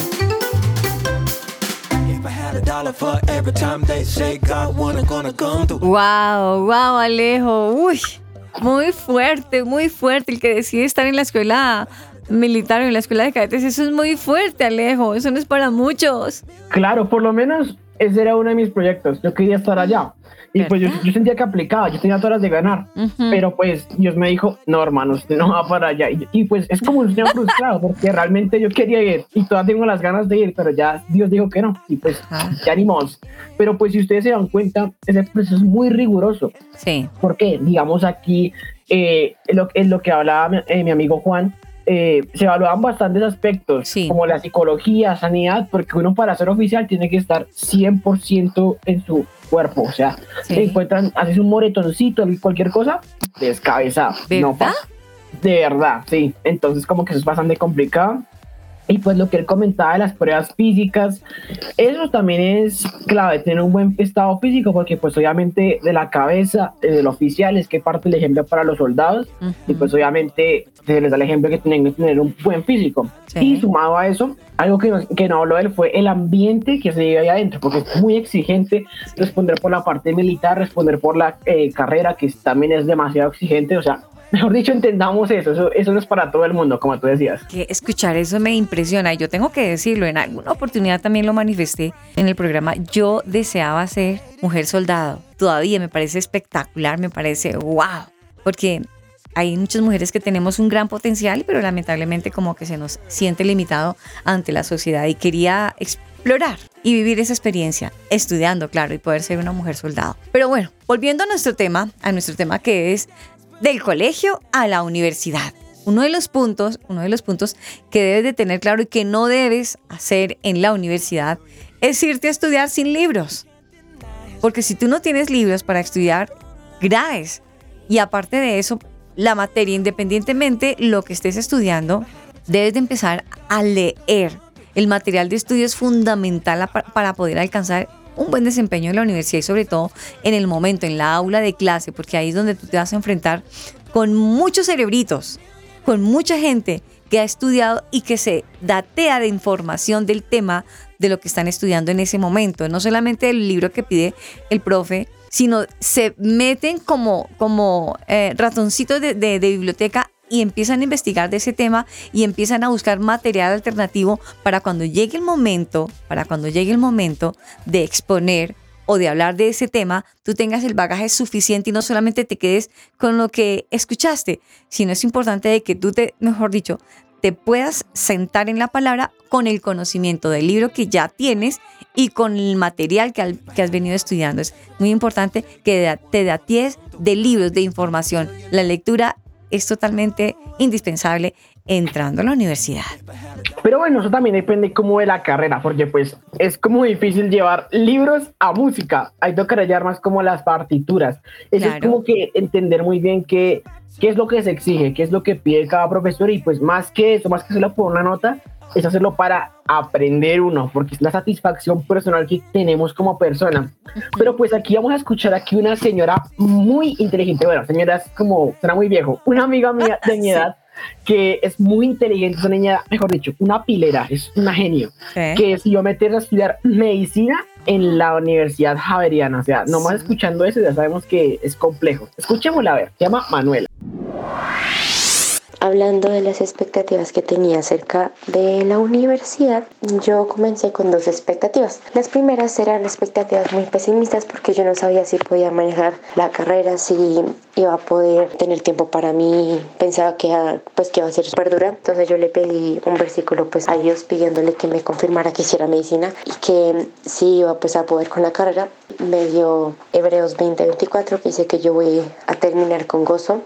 Speaker 1: Wow, wow, Alejo. Uy, muy fuerte, muy fuerte. El que decide estar en la escuela militar o en la escuela de cadetes, eso es muy fuerte, Alejo. Eso no es para muchos.
Speaker 2: Claro, por lo menos ese era uno de mis proyectos. Yo quería estar allá. Y pues yo, yo sentía que aplicaba, yo tenía todas las de ganar. Pero pues Dios me dijo, no, hermano, usted no va para allá. Y, y, pues es como un sueño [LAUGHS] frustrado, porque realmente yo quería ir y todavía tengo las ganas de ir, pero ya Dios dijo que no. Y pues ya ni. Pero pues si ustedes se dan cuenta, ese proceso es muy riguroso.
Speaker 1: Sí.
Speaker 2: Porque, digamos, aquí, eh, en, lo, en lo que hablaba mi, eh, mi amigo Juan, eh, se evaluaban bastantes aspectos, como la psicología, sanidad, porque uno para ser oficial tiene que estar 100% en su cuerpo. O sea,
Speaker 1: Sí.
Speaker 2: te encuentran, haces un moretoncito, cualquier cosa, descabezado. No pasa. De verdad, sí. Entonces, como que eso es bastante complicado. Y pues lo que él comentaba de las pruebas físicas, eso también es clave, tener un buen estado físico, porque pues obviamente de la cabeza eh, del oficial es que parte el ejemplo para los soldados, y pues obviamente se les da el ejemplo que tienen que tener un buen físico. Y sumado a eso, algo que no, que no habló él fue el ambiente que se vive ahí adentro, porque es muy exigente responder por la parte militar, responder por la eh, carrera, que también es demasiado exigente, o sea, mejor dicho, entendamos eso, eso, eso no es para todo el mundo, como tú decías.
Speaker 1: Que escuchar eso me impresiona yo tengo que decirlo, en alguna oportunidad también lo manifesté en el programa, yo deseaba ser mujer soldado, todavía me parece espectacular, me parece wow, porque hay muchas mujeres que tenemos un gran potencial, pero lamentablemente como que se nos siente limitado ante la sociedad y quería explorar y vivir esa experiencia, estudiando, claro, y poder ser una mujer soldado. Pero bueno, volviendo a nuestro tema, a nuestro tema que es del colegio a la universidad. Uno de los puntos, uno de los puntos que debes de tener claro y que no debes hacer en la universidad es irte a estudiar sin libros. Porque si tú no tienes libros para estudiar, graves. Y aparte de eso, la materia, independientemente lo que estés estudiando, debes de empezar a leer. El material de estudio es fundamental para poder alcanzar un buen desempeño en la universidad y sobre todo en el momento, en la aula de clase, porque ahí es donde tú te vas a enfrentar con muchos cerebritos, con mucha gente que ha estudiado y que se datea de información del tema de lo que están estudiando en ese momento. No solamente el libro que pide el profe, sino se meten como, como eh, ratoncitos de, de, de biblioteca y empiezan a investigar de ese tema y empiezan a buscar material alternativo para cuando llegue el momento, para cuando llegue el momento de exponer o de hablar de ese tema, tú tengas el bagaje suficiente y no solamente te quedes con lo que escuchaste, sino es importante de que tú te, mejor dicho, te puedas sentar en la palabra con el conocimiento del libro que ya tienes y con el material que, al- que has venido estudiando. Es muy importante que te daties de libros, de información. La lectura es totalmente indispensable entrando a la universidad.
Speaker 2: Pero bueno, eso también depende como de la carrera, porque pues es como difícil llevar libros a música. Hay que llevar más como las partituras. Eso es como que entender muy bien qué, qué es lo que se exige, qué es lo que pide cada profesor y pues más que eso, más que hacerlo por una nota, es hacerlo para aprender uno, porque es la satisfacción personal que tenemos como persona. Pero pues aquí vamos a escuchar aquí una señora muy inteligente, bueno, señora es como, suena muy viejo, una amiga mía de mi [LAUGHS]
Speaker 1: Sí.
Speaker 2: edad que es muy inteligente, es una niña, mejor dicho, una pilera, es una genio,
Speaker 1: Sí.
Speaker 2: que decidió meterse a estudiar medicina en la Universidad Javeriana. O sea, nomás escuchando eso ya sabemos que es complejo. Escuchémosla a ver, se llama Manuela.
Speaker 19: Hablando de las expectativas que tenía acerca de la universidad, yo comencé con dos expectativas. Las primeras eran expectativas muy pesimistas porque yo no sabía si podía manejar la carrera, si iba a poder tener tiempo para mí. Pensaba que, pues, que iba a ser súper dura. Entonces yo le pedí un versículo pues, a Dios pidiéndole que me confirmara que hiciera medicina y que si iba pues, a poder con la carrera. Me dio Hebreos 20:24 que dice que yo voy a terminar con gozo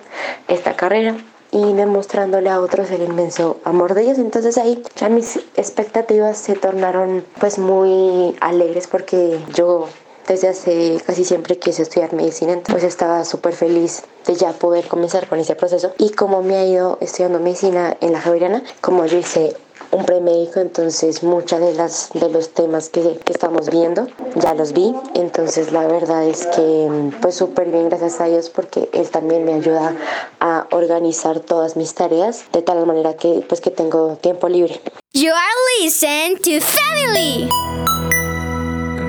Speaker 19: esta carrera y demostrándole a otros el inmenso amor de ellos. Entonces ahí ya mis expectativas se tornaron pues muy alegres porque yo desde hace casi siempre quise estudiar medicina, entonces estaba súper feliz de ya poder comenzar con ese proceso. Y como me ha ido estudiando medicina en la Javeriana, como yo hice un premédico, entonces muchas de las de los temas que, que estamos viendo ya los vi, entonces la verdad es que pues súper bien gracias a Dios porque él también me ayuda a organizar todas mis tareas de tal manera que pues que tengo tiempo libre.
Speaker 16: You are listening to Family.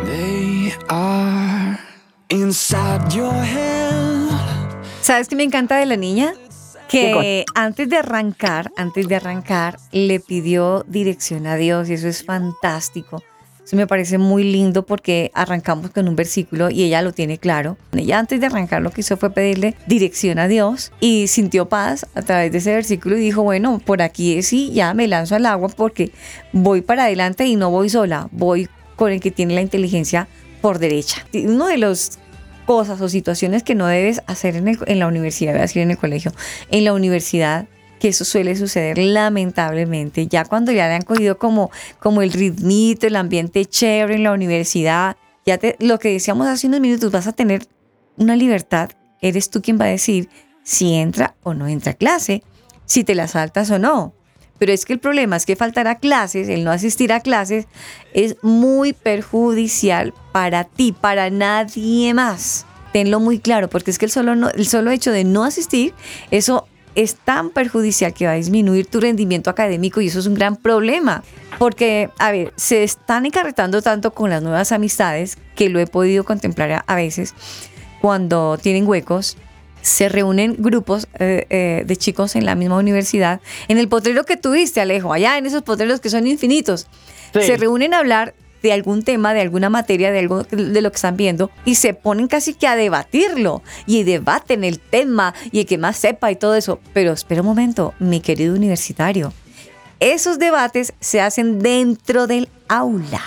Speaker 6: They are inside your head.
Speaker 1: ¿Sabes qué me encanta de la niña? Que antes de arrancar, antes de arrancar, le pidió dirección a Dios y eso es fantástico. Eso me parece muy lindo porque arrancamos con un versículo y ella lo tiene claro. Ella antes de arrancar lo que hizo fue pedirle dirección a Dios y sintió paz a través de ese versículo y dijo, bueno, por aquí sí, ya me lanzo al agua porque voy para adelante y no voy sola, voy con el que tiene la inteligencia por derecha. Uno de los cosas o situaciones que no debes hacer en, el- en la universidad, voy a decir en el colegio, en la universidad, que eso suele suceder lamentablemente, ya cuando ya le han cogido como, como el ritmito, el ambiente chévere en la universidad, ya te, lo que decíamos hace unos minutos, vas a tener una libertad, eres tú quien va a decir si entra o no entra a clase, si te la saltas o no. Pero es que el problema es que faltar a clases, el no asistir a clases, es muy perjudicial para ti, para nadie más. Tenlo muy claro, porque es que el solo, no- el solo hecho de no asistir, eso es tan perjudicial que va a disminuir tu rendimiento académico y eso es un gran problema. Porque, a ver, se están encarretando tanto con las nuevas amistades que lo he podido contemplar a- a veces cuando tienen huecos se reúnen grupos eh, eh, de chicos en la misma universidad, en el potrero que tuviste, Alejo, allá en esos potreros que son infinitos.
Speaker 2: Sí.
Speaker 1: Se reúnen a hablar de algún tema, de alguna materia, de algo de lo que están viendo y se ponen casi que a debatirlo y debaten el tema y el que más sepa y todo eso. Pero espera un momento, mi querido universitario. Esos debates se hacen dentro del aula,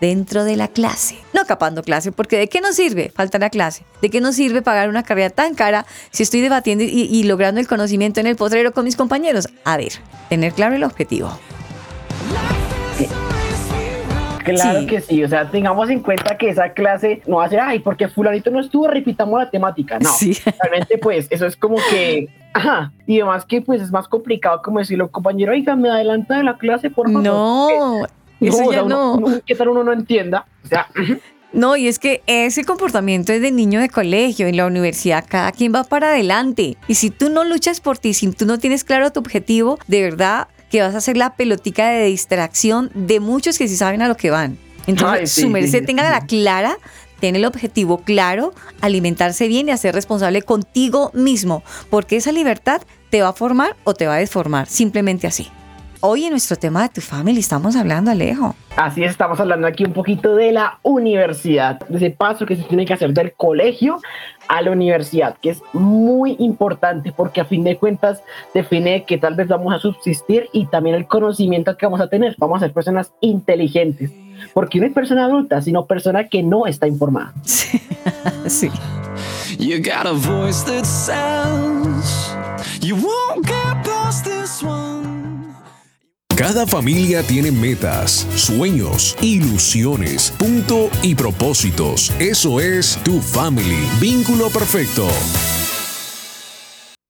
Speaker 1: dentro de la clase, no capando clase, porque ¿de qué nos sirve faltar a clase? ¿De qué nos sirve pagar una carrera tan cara si estoy debatiendo y, y logrando el conocimiento en el potrero con mis compañeros? A ver, tener claro el objetivo.
Speaker 2: Claro
Speaker 1: Sí.
Speaker 2: que sí, o sea, tengamos en cuenta que esa clase no va a ser, ay, porque fulanito no estuvo, repitamos la temática. No,
Speaker 1: Sí. [LAUGHS]
Speaker 2: realmente pues eso es como que, ajá, y además que pues es más complicado como decirlo, compañero, oiga, me adelanta de la clase, por favor.
Speaker 1: No,
Speaker 2: Porque-
Speaker 1: eso
Speaker 2: o
Speaker 1: ya no.
Speaker 2: uno- ¿Qué tal uno no entienda? O sea,
Speaker 1: No, y es que ese comportamiento es de niño de colegio. En la universidad cada quien va para adelante. Y si tú no luchas por ti, si tú no tienes claro tu objetivo, de verdad que vas a ser la pelotica de distracción de muchos que sí saben a lo que van. Entonces,
Speaker 2: Ay, sí,
Speaker 1: su merced
Speaker 2: sí.
Speaker 1: tenga la clara, tiene el objetivo claro, alimentarse bien y hacer responsable contigo mismo, porque esa libertad te va a formar o te va a deformar, simplemente así. Hoy en nuestro tema de tu family estamos hablando, Alejo.
Speaker 2: Así es, estamos hablando aquí un poquito de la universidad, de ese paso que se tiene que hacer del colegio a la universidad, que es muy importante porque a fin de cuentas define que tal vez vamos a subsistir y también el conocimiento que vamos a tener. Vamos a ser personas inteligentes, porque no es persona adulta, sino persona que no está informada. [LAUGHS]
Speaker 1: Sí.
Speaker 6: You got a voice that sounds. You won't get past this one.
Speaker 5: Cada familia tiene metas, sueños, ilusiones, punto y propósitos. Eso es tu family. Vínculo perfecto.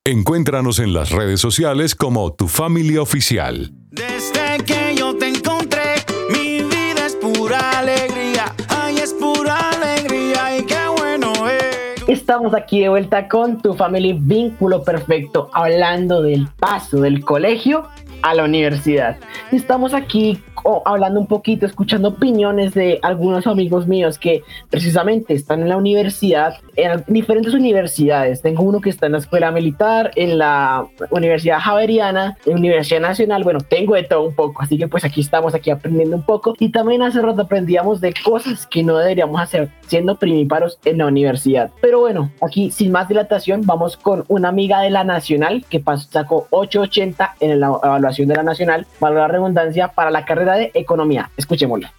Speaker 7: Encuéntranos en las redes sociales como Tu Familia Oficial.
Speaker 6: Desde que yo te encontré, mi vida es pura alegría. Ay, es pura alegría y qué bueno es.
Speaker 2: Estamos aquí de vuelta con tu family vínculo perfecto, hablando del paso del colegio a la universidad. Estamos aquí hablando un poquito, escuchando opiniones de algunos amigos míos que precisamente están en la universidad, en diferentes universidades. Tengo uno que está en la escuela militar, en la Universidad Javeriana, en la Universidad Nacional. Bueno, tengo de todo un poco, así que pues aquí estamos aquí aprendiendo un poco. Y también hace rato aprendíamos de cosas que no deberíamos hacer siendo primíparos en la universidad. Pero bueno, aquí sin más dilatación, vamos con una amiga de la Nacional que sacó 880 en la evaluación de la Nacional, valga la redundancia, para la carrera de Economía. Escuchémosla.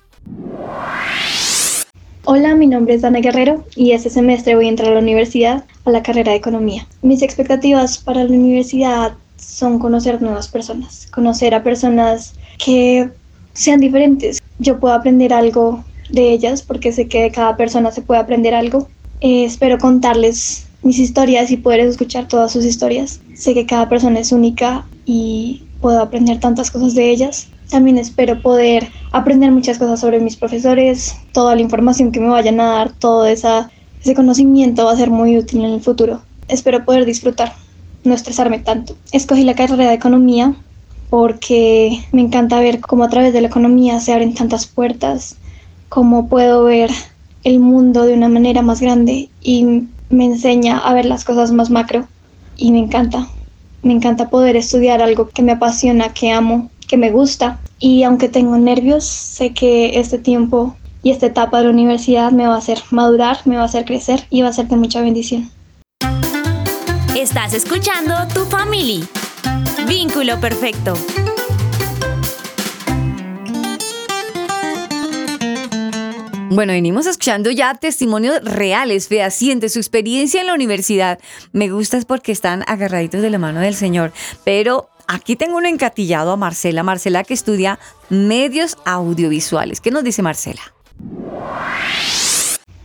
Speaker 20: Hola, mi nombre es Dana Guerrero y este semestre voy a entrar a la universidad a la carrera de economía. Mis expectativas para la universidad son conocer nuevas personas, conocer a personas que sean diferentes. Yo puedo aprender algo de ellas porque sé que de cada persona se puede aprender algo. Eh, espero contarles mis historias y poder escuchar todas sus historias. Sé que cada persona es única y puedo aprender tantas cosas de ellas. También espero poder aprender muchas cosas sobre mis profesores, toda la información que me vayan a dar, todo esa, ese conocimiento va a ser muy útil en el futuro. Espero poder disfrutar, no estresarme tanto. Escogí la carrera de economía porque me encanta ver cómo a través de la economía se abren tantas puertas, cómo puedo ver el mundo de una manera más grande y me enseña a ver las cosas más macro y me encanta. Me encanta poder estudiar algo que me apasiona, que amo, que me gusta. Y aunque tengo nervios, sé que este tiempo y esta etapa de la universidad me va a hacer madurar, me va a hacer crecer y va a ser de mucha bendición.
Speaker 8: Estás escuchando Tu Family. Vínculo perfecto.
Speaker 1: Bueno, venimos escuchando ya testimonios reales, fehacientes, su experiencia en la universidad. Me gusta es porque están agarraditos de la mano del Señor. Pero aquí tengo un encatillado a Marcela. Marcela que estudia medios audiovisuales. ¿Qué nos dice Marcela?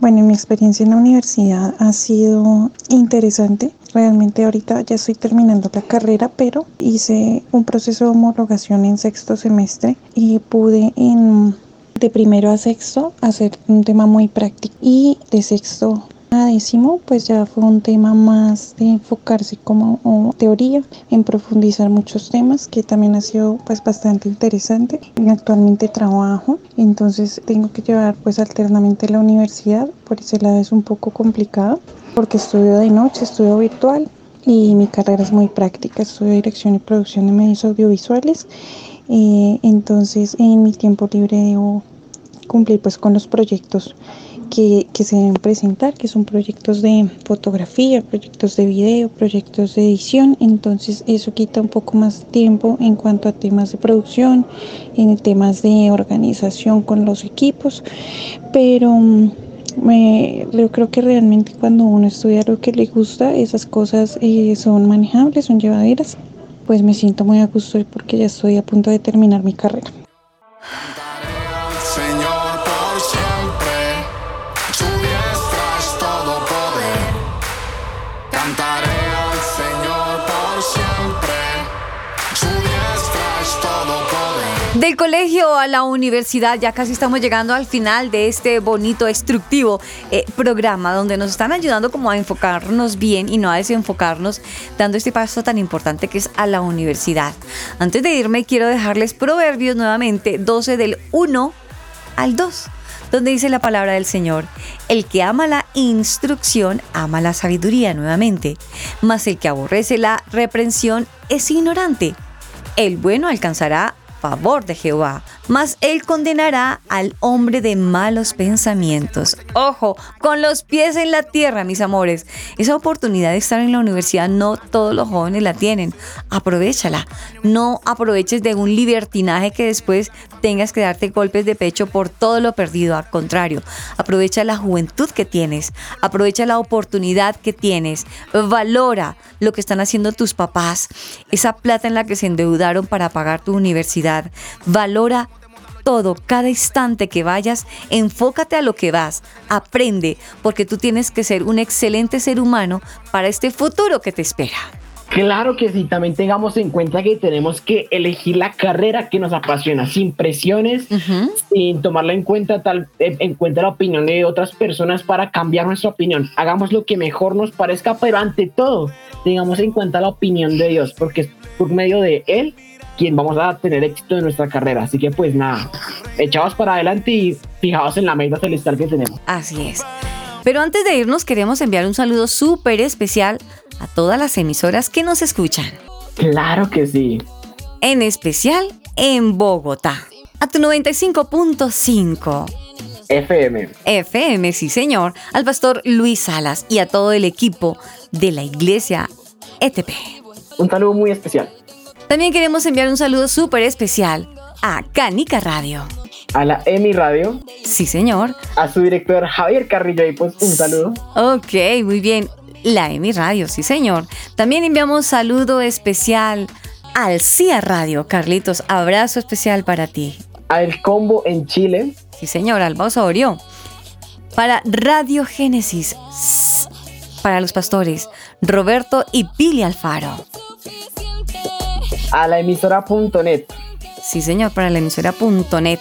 Speaker 21: Bueno, mi experiencia en la universidad ha sido interesante. Realmente ahorita ya estoy terminando la carrera, pero hice un proceso de homologación en sexto semestre y pude en de primero a sexto hacer un tema muy práctico. Y de sexto a décimo pues ya fue un tema más de enfocarse como teoría en profundizar muchos temas que también ha sido pues bastante interesante. Y actualmente trabajo entonces tengo que llevar pues alternamente la universidad. Por ese lado es un poco complicado porque estudio de noche estudio virtual y mi carrera es muy práctica. Estudio dirección y producción de medios audiovisuales. Eh, entonces en mi tiempo libre debo cumplir pues con los proyectos que, que, se deben presentar, que son proyectos de fotografía, proyectos de video, proyectos de edición, entonces eso quita un poco más tiempo en cuanto a temas de producción, en temas de organización con los equipos, pero me, yo creo que realmente cuando uno estudia lo que le gusta, esas cosas eh, son manejables, son llevaderas, pues me siento muy a gusto porque ya estoy a punto de terminar mi carrera.
Speaker 1: Del colegio a la universidad, ya casi estamos llegando al final de este bonito, instructivo eh, programa donde nos están ayudando como a enfocarnos bien y no a desenfocarnos, dando este paso tan importante que es a la universidad. Antes de irme, quiero dejarles Proverbios nuevamente, 12 del 1 al 2 donde dice la palabra del Señor, el que ama la instrucción ama la sabiduría nuevamente, mas el que aborrece la reprensión es ignorante. El bueno alcanzará favor de Jehová, mas él condenará al hombre de malos pensamientos. Ojo, con los pies en la tierra, mis amores. Esa oportunidad de estar en la universidad no todos los jóvenes la tienen. Aprovechala. No aproveches de un libertinaje que después tengas que darte golpes de pecho por todo lo perdido. Al contrario, aprovecha la juventud que tienes. Aprovecha la oportunidad que tienes. Valora lo que están haciendo tus papás. Esa plata en la que se endeudaron para pagar tu universidad Valora todo, cada instante que vayas, enfócate a lo que vas, aprende, porque tú tienes que ser un excelente ser humano para este futuro que te espera.
Speaker 2: Claro que sí, también tengamos en cuenta que tenemos que elegir la carrera que nos apasiona, sin presiones, sin tomarla en cuenta, tal, en cuenta la opinión de otras personas para cambiar nuestra opinión. Hagamos lo que mejor nos parezca, pero ante todo, tengamos en cuenta la opinión de Dios, porque es por medio de Él quien vamos a tener éxito en nuestra carrera. Así que pues nada, echados para adelante y fijados en la meta celestial que tenemos.
Speaker 1: Así es. Pero antes de irnos queremos enviar un saludo súper especial a todas las emisoras que nos escuchan.
Speaker 2: Claro que sí.
Speaker 1: En especial en Bogotá. A tu 95.5.
Speaker 2: FM.
Speaker 1: FM, sí señor. Al pastor Luis Salas y a todo el equipo de la iglesia ETP.
Speaker 2: Un saludo muy especial.
Speaker 1: También queremos enviar un saludo súper especial a Canica Radio.
Speaker 2: A la EMI Radio.
Speaker 1: Sí, señor.
Speaker 2: A su director Javier Carrillo y pues un saludo.
Speaker 1: Ok, muy bien. La EMI Radio, sí, señor. También enviamos saludo especial al CIA Radio. Carlitos, abrazo especial para ti.
Speaker 2: A El Combo en Chile.
Speaker 1: Sí, señor, Alba Osorio. Para Radio Génesis. Para los pastores, Roberto y Pili Alfaro
Speaker 2: a la emisora.net.
Speaker 1: Sí, señor, para la emisora.net,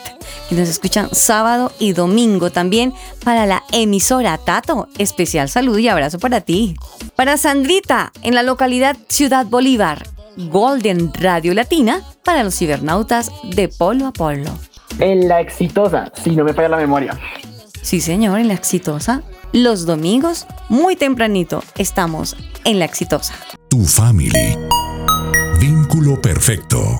Speaker 1: que nos escuchan sábado y domingo también para la emisora Tato. Especial saludo y abrazo para ti. Para Sandrita, en la localidad Ciudad Bolívar, Golden Radio Latina para los cibernautas de Polo a Polo.
Speaker 2: En la exitosa, si no me falla la memoria.
Speaker 1: Sí, señor, en la exitosa. Los domingos, muy tempranito, estamos en la exitosa.
Speaker 5: Tu family. Vínculo perfecto.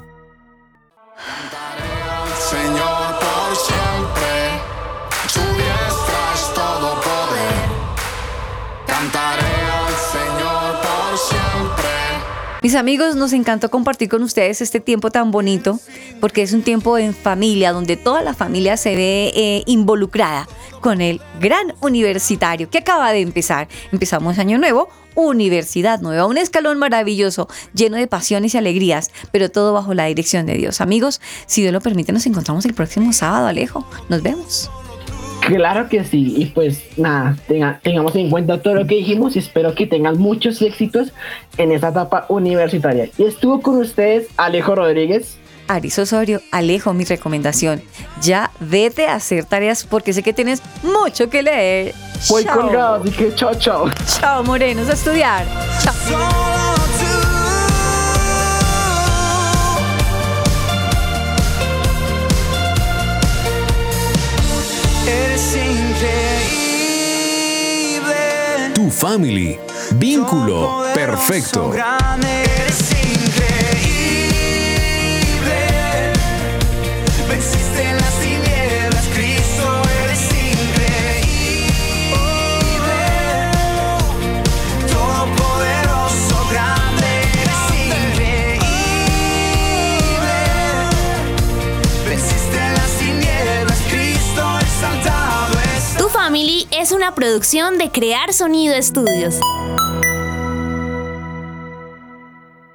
Speaker 1: Amigos, nos encantó compartir con ustedes este tiempo tan bonito, porque es un tiempo en familia, donde toda la familia se ve eh, involucrada con el gran universitario que acaba de empezar. Empezamos año nuevo, Universidad Nueva, un escalón maravilloso, lleno de pasiones y alegrías, pero todo bajo la dirección de Dios. Amigos, si Dios lo permite, nos encontramos el próximo sábado, Alejo. Nos vemos.
Speaker 2: Claro que sí, y pues nada, tengamos en cuenta todo lo que dijimos y espero que tengan muchos éxitos en esta etapa universitaria. Y estuvo con ustedes Alejo Rodríguez.
Speaker 1: Aris Osorio, Alejo, mi recomendación. Ya vete a hacer tareas porque sé que tienes mucho que leer.
Speaker 2: Voy colgado, que chao, chao.
Speaker 1: Chao, morenos, a estudiar. Chao.
Speaker 5: Tu family. Vínculo perfecto.
Speaker 8: Una producción de Crear Sonido Estudios.